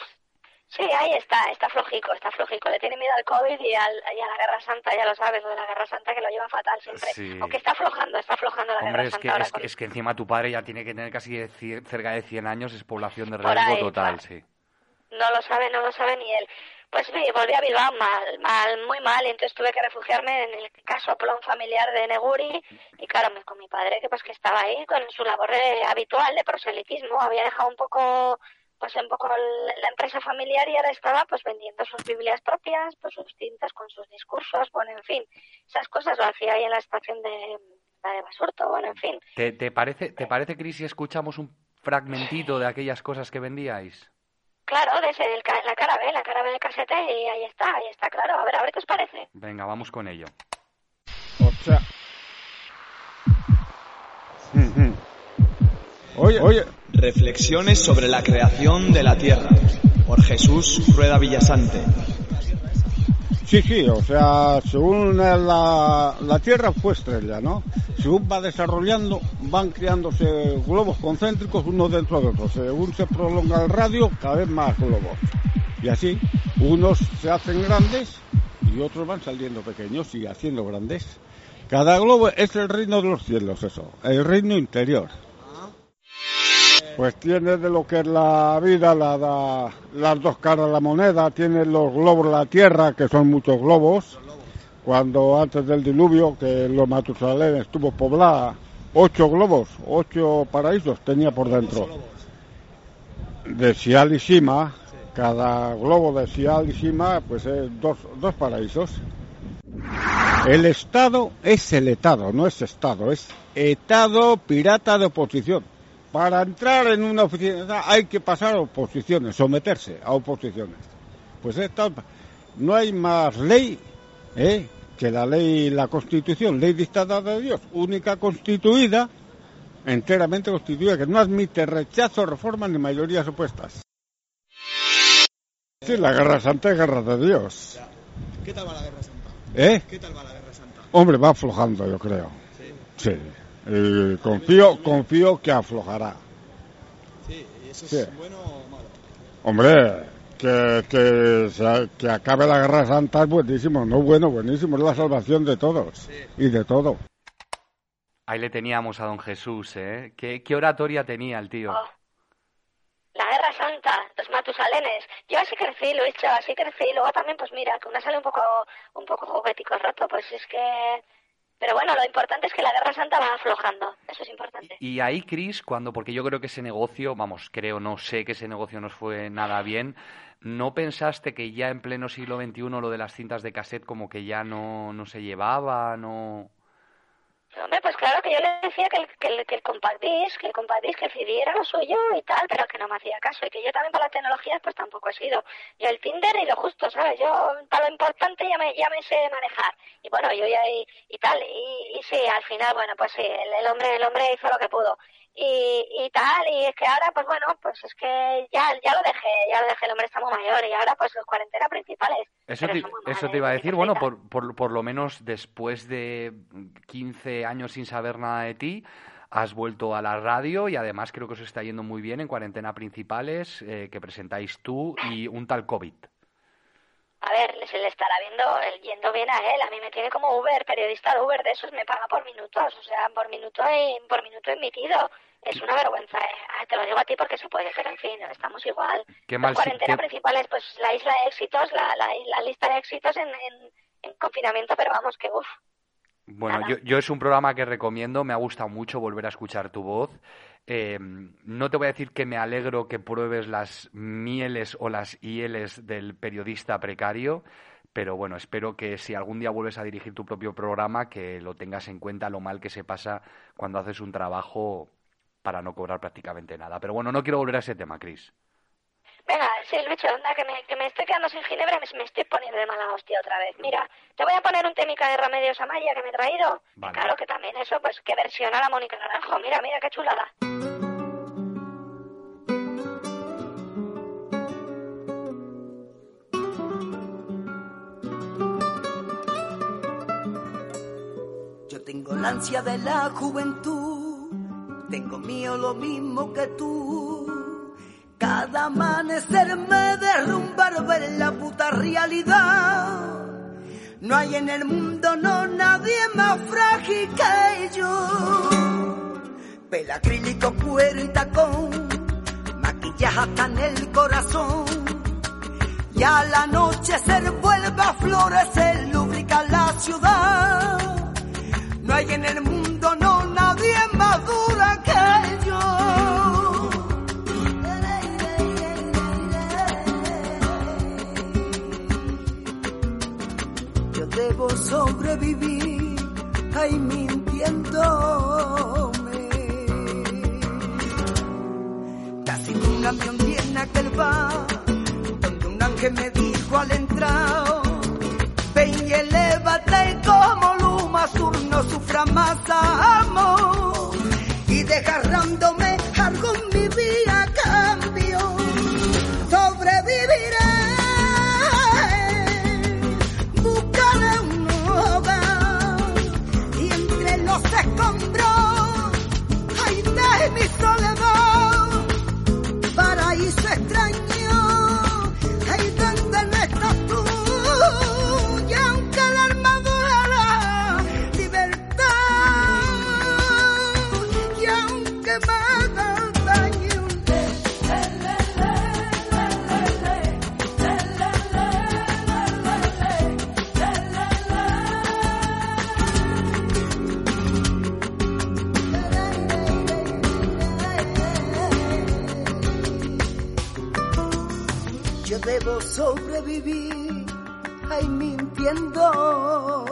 Sí, ahí está, está flojico, está flojico. Le tiene miedo al COVID y, al, y a la Guerra Santa, ya lo sabes, lo de la Guerra Santa que lo lleva fatal siempre. Sí. Aunque está aflojando, está aflojando la Hombre, Guerra es Santa. que, ahora es, con- que, es que encima tu padre ya tiene que tener casi de cerca de 100 años, es población de riesgo total, sí. No lo sabe, no lo sabe ni él. Pues sí, volví a Bilbao mal, mal, muy mal, entonces tuve que refugiarme en el casoplón familiar de Neguri, y claro, me- con mi padre, que pues que estaba ahí con su labor de- habitual de proselitismo, había dejado un poco, pues un poco la empresa familiar y ahora estaba pues vendiendo sus Biblias propias, pues sus tintas con sus discursos, bueno, en fin, esas cosas lo hacía ahí en la estación de, la de Basurto, bueno, en fin. ¿Te, te parece, ¿Te parece, Cris, si escuchamos un fragmentito de aquellas cosas que vendíais? Claro, desde el, la cara B, la cara B del casete, y ahí está, ahí está, claro, a ver, a ver qué os parece. Venga, vamos con ello. O sea. Oye, oye. Reflexiones sobre la creación de la Tierra, por Jesús Rueda Villasante. Sí, sí, o sea, según la, la Tierra fue estrella, ¿no? Según va desarrollando, van creándose globos concéntricos uno dentro de otro. Según se prolonga el radio, cada vez más globos. Y así, unos se hacen grandes y otros van saliendo pequeños y haciendo grandes. Cada globo es el reino de los cielos, eso, el reino interior. Pues tiene de lo que es la vida, la, la- las dos caras de la moneda, tiene los globos la tierra, que son muchos globos. Cuando antes del diluvio, que los Matusalén estuvo poblada, ocho globos, ocho paraísos tenía por dentro. De Sial y Sima, cada globo de Sial y Sima, pues es dos, dos paraísos. El Estado es el Estado, no es Estado, es Estado pirata de oposición. Para entrar en una oficina hay que pasar oposiciones, someterse a oposiciones. Pues esta, no hay más ley ¿eh? que la ley, la Constitución, ley dictada de Dios, única constituida, enteramente constituida, que no admite rechazo, reformas ni mayorías opuestas. Sí, la guerra santa es guerra de Dios. ¿Qué tal va la Guerra Santa? ¿Eh? ¿Qué tal va la Guerra Santa? Hombre, va aflojando, yo creo. Sí. Eh, confío, confío que aflojará. Sí, ¿y eso Sí. es bueno o malo? Hombre, que, que, se- que acabe la guerra santa es buenísimo, no bueno, buenísimo, es la salvación de todos y de todo. Ahí le teníamos a don Jesús, ¿eh? ¿Qué, qué oratoria tenía el tío? Oh. La Guerra Santa, los Matusalenes. Yo así crecí, lo he dicho, así crecí. Y luego también, pues mira, que una sale un poco, un poco juguetico roto, pues es que... Pero bueno, lo importante es que la Guerra Santa va aflojando. Eso es importante. Y ahí, Chris, cuando, porque yo creo que ese negocio, vamos, creo, no sé que ese negocio nos fue nada bien, ¿no pensaste que ya en pleno siglo XXI lo de las cintas de cassette como que ya no, no se llevaba, no... Hombre, pues claro que yo le decía que el, que el, que el que el que el CD era lo suyo y tal, pero que no me hacía caso. Y que yo también para las tecnologías pues tampoco he sido. Yo el Tinder y lo justo, ¿sabes? Yo para lo importante ya me, ya me sé manejar. Y bueno, yo ya y, tal. Y, y sí, al final, bueno, pues sí, el hombre el hombre hizo lo que pudo. Y, y tal, y es que ahora, pues bueno, pues es que ya, ya lo dejé, ya lo dejé, el hombre está muy mayor y ahora pues los cuarentena principales. Eso te, eso iba a decir, bueno, por, por, por lo menos después de 15 años sin saber nada de ti, has vuelto a la radio y además creo que os está yendo muy bien en cuarentena principales eh, que presentáis tú y un tal COVID. A ver, se le estará viendo, el yendo bien a él. A mí me tiene como Uber, periodista de Uber de esos, me paga por minutos, o sea, por minuto y, por minuto emitido. Es una vergüenza, eh. Te lo digo a ti porque se puede, pero en fin, estamos igual. Qué mal si- cuarentena qué- principales, pues la isla de éxitos, la, la, la lista de éxitos en, en, en confinamiento, pero vamos, que uff. Bueno, yo, yo es un programa que recomiendo, me ha gustado mucho volver a escuchar tu voz. Eh, no te voy a decir que me alegro que pruebes las mieles o las hieles del periodista precario, pero bueno, espero que si algún día vuelves a dirigir tu propio programa, que lo tengas en cuenta lo mal que se pasa cuando haces un trabajo para no cobrar prácticamente nada. Pero bueno, no quiero volver a ese tema, Chris. Venga, sí, Lucho, anda, que me, que me estoy quedando sin ginebra y me, me, estoy poniendo de mala hostia otra vez. Mira, te voy a poner un técnica de Remedios Amaya que me he traído. Claro que también eso, pues que versiona la Mónica Naranjo. Mira, mira qué chulada. Yo tengo la ansia de la juventud, tengo mío lo mismo que tú cada amanecer me derrumba ver la puta realidad. No hay en el mundo, no nadie más frágil que yo. Pela acrílico, cuero y tacón, maquillaje hasta en el corazón. Y al anochecer vuelve a florecer, lubrica la ciudad. No hay en el mundo, debo sobrevivir, ay mintiéndome. Casi un camión tiene aquel bar, donde un ángel me dijo al entrar, ven y elévate como luma sur, no sufra más amor, y desgarrándome sobrevivir, ay mintiéndome.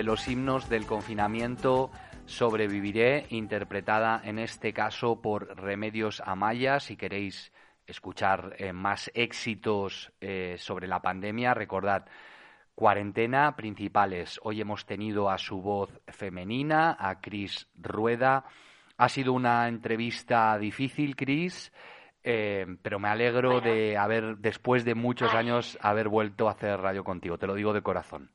De los himnos del confinamiento, Sobreviviré, interpretada en este caso por Remedios Amaya. Si queréis escuchar eh, más éxitos eh, sobre la pandemia, recordad, cuarentena principales. Hoy hemos tenido a su voz femenina, a Cris Rueda. Ha sido una entrevista difícil, Cris. Eh, pero me alegro de haber, después de muchos años, haber vuelto a hacer radio contigo. Te lo digo de corazón.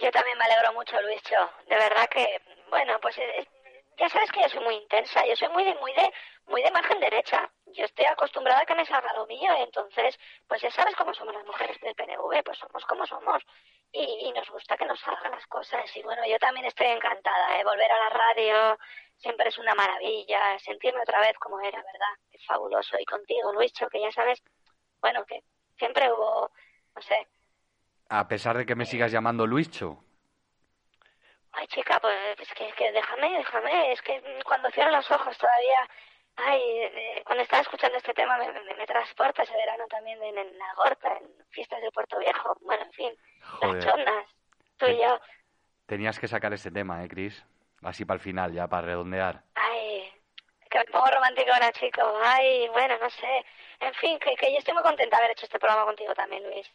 Yo también me alegro mucho, Luischo. De verdad que, bueno, pues eh, ya sabes que yo soy muy intensa. Yo soy muy de, muy de, muy de margen derecha. Yo estoy acostumbrada a que me salga lo mío. Entonces, pues ya sabes cómo somos las mujeres del PNV. Pues somos como somos. Y, y nos gusta que nos salgan las cosas. Y bueno, yo también estoy encantada. ¿eh? Volver a la radio siempre es una maravilla. Sentirme otra vez como era, ¿verdad? Es fabuloso. Y contigo, Luischo, que ya sabes, bueno, que siempre hubo, no sé, A pesar de que me sigas llamando Luischo. Ay, chica, pues es que, que déjame, déjame. Es que cuando cierro los ojos todavía. Ay, eh, cuando estaba escuchando este tema me, me, me transporta ese verano también en, en la Gorta, en fiestas del Puerto Viejo. Bueno, en fin, Joder. las chondas. Tú y yo. Tenías que sacar este tema, ¿eh, Cris? Así para el final, ya para redondear. Ay, que me pongo romanticona, chico. Ay, bueno, no sé. En fin, que, que yo estoy muy contenta de haber hecho este programa contigo también, Luis.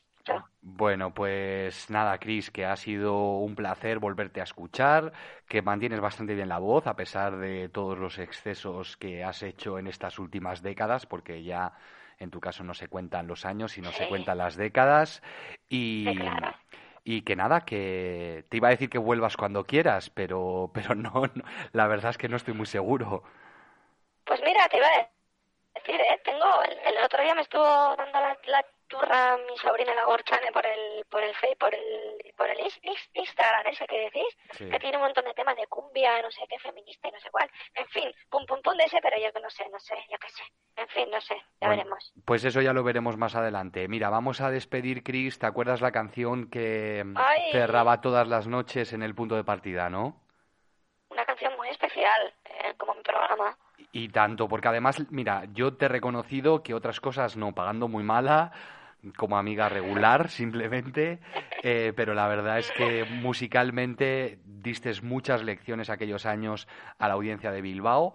Bueno, pues nada, Cris, que ha sido un placer volverte a escuchar, que mantienes bastante bien la voz a pesar de todos los excesos que has hecho en estas últimas décadas, porque ya En tu caso no se cuentan los años, sino se cuentan las décadas. Y, y que nada, que te iba a decir que vuelvas cuando quieras, pero, pero no, la verdad es que no estoy muy seguro. Pues mira, te iba a decir, ¿eh? tengo, el, otro día me estuvo dando la, la turra mi sobrina la Gorchane por el por el Facebook, por el por el Instagram ese que decís, que tiene un montón de temas de cumbia, no sé qué, feminista y no sé cuál. En fin, pum pum pum de ese, pero yo no sé, no sé, yo qué sé. En fin, no sé, ya veremos. Pues eso ya lo veremos más adelante. Mira, vamos a despedir, Chris. ¿Te acuerdas la canción que cerraba todas las noches en el punto de partida, no? Una canción muy especial, eh, como mi programa. Y tanto, porque además, mira, yo te he reconocido que otras cosas no, pagando muy mala, como amiga regular simplemente, eh, pero la verdad es que musicalmente diste muchas lecciones aquellos años a la audiencia de Bilbao.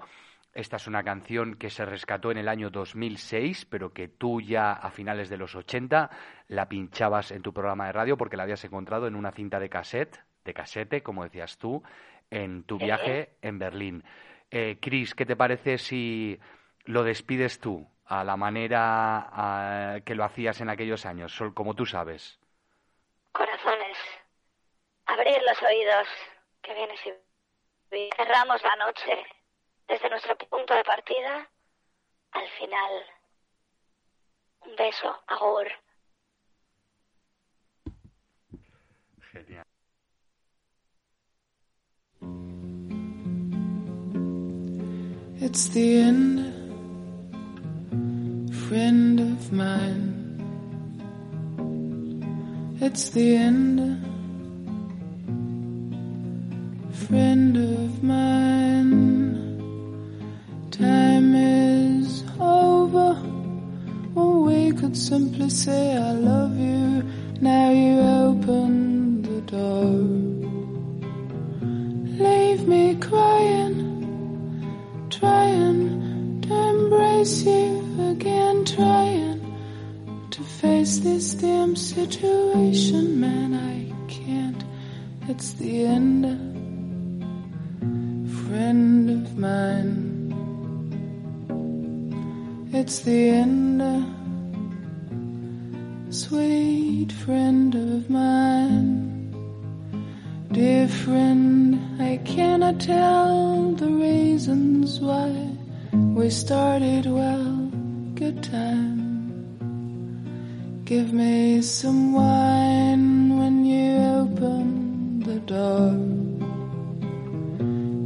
Esta es una canción que se rescató en el año 2006, pero que tú ya a finales de los 80 la pinchabas en tu programa de radio porque la habías encontrado en una cinta de cassette, de casete, como decías tú, en tu viaje en Berlín. Eh, Chris, ¿qué te parece si lo despides tú a la manera que lo hacías en aquellos años, como tú sabes? Corazones, abrir los oídos, que viene si cerramos la noche desde nuestro punto de partida al final. Un beso, agur. Genial. It's the end, friend of mine. It's the end, friend of mine. Time is over. We could simply say, I love you. Now you open the door. Leave me crying trying to embrace you face this damn situation, man. I can't. It's the end, friend of mine. It's the end, sweet friend of mine. Dear friend, I cannot tell the reasons why we started well. Good time. Give me some wine when you open the door.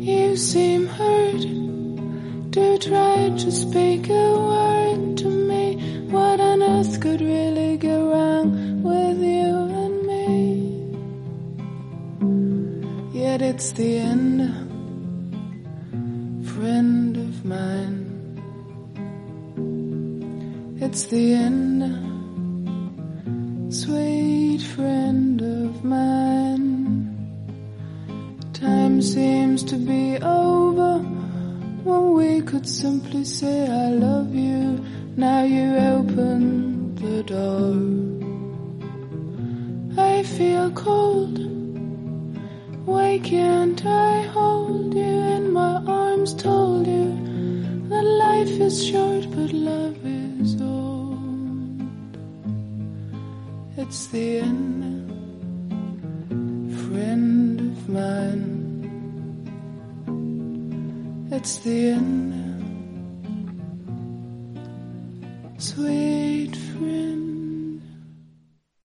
You seem hurt. Do try to speak a word to me. What on earth could really go wrong with you? And me? Yet it's the end, friend of mine. It's the end, simply say I love you. Now you open the door. I feel cold why can't I hold you in my arms? Told you that life is short, but love is old. It's the end, friend of mine. It's the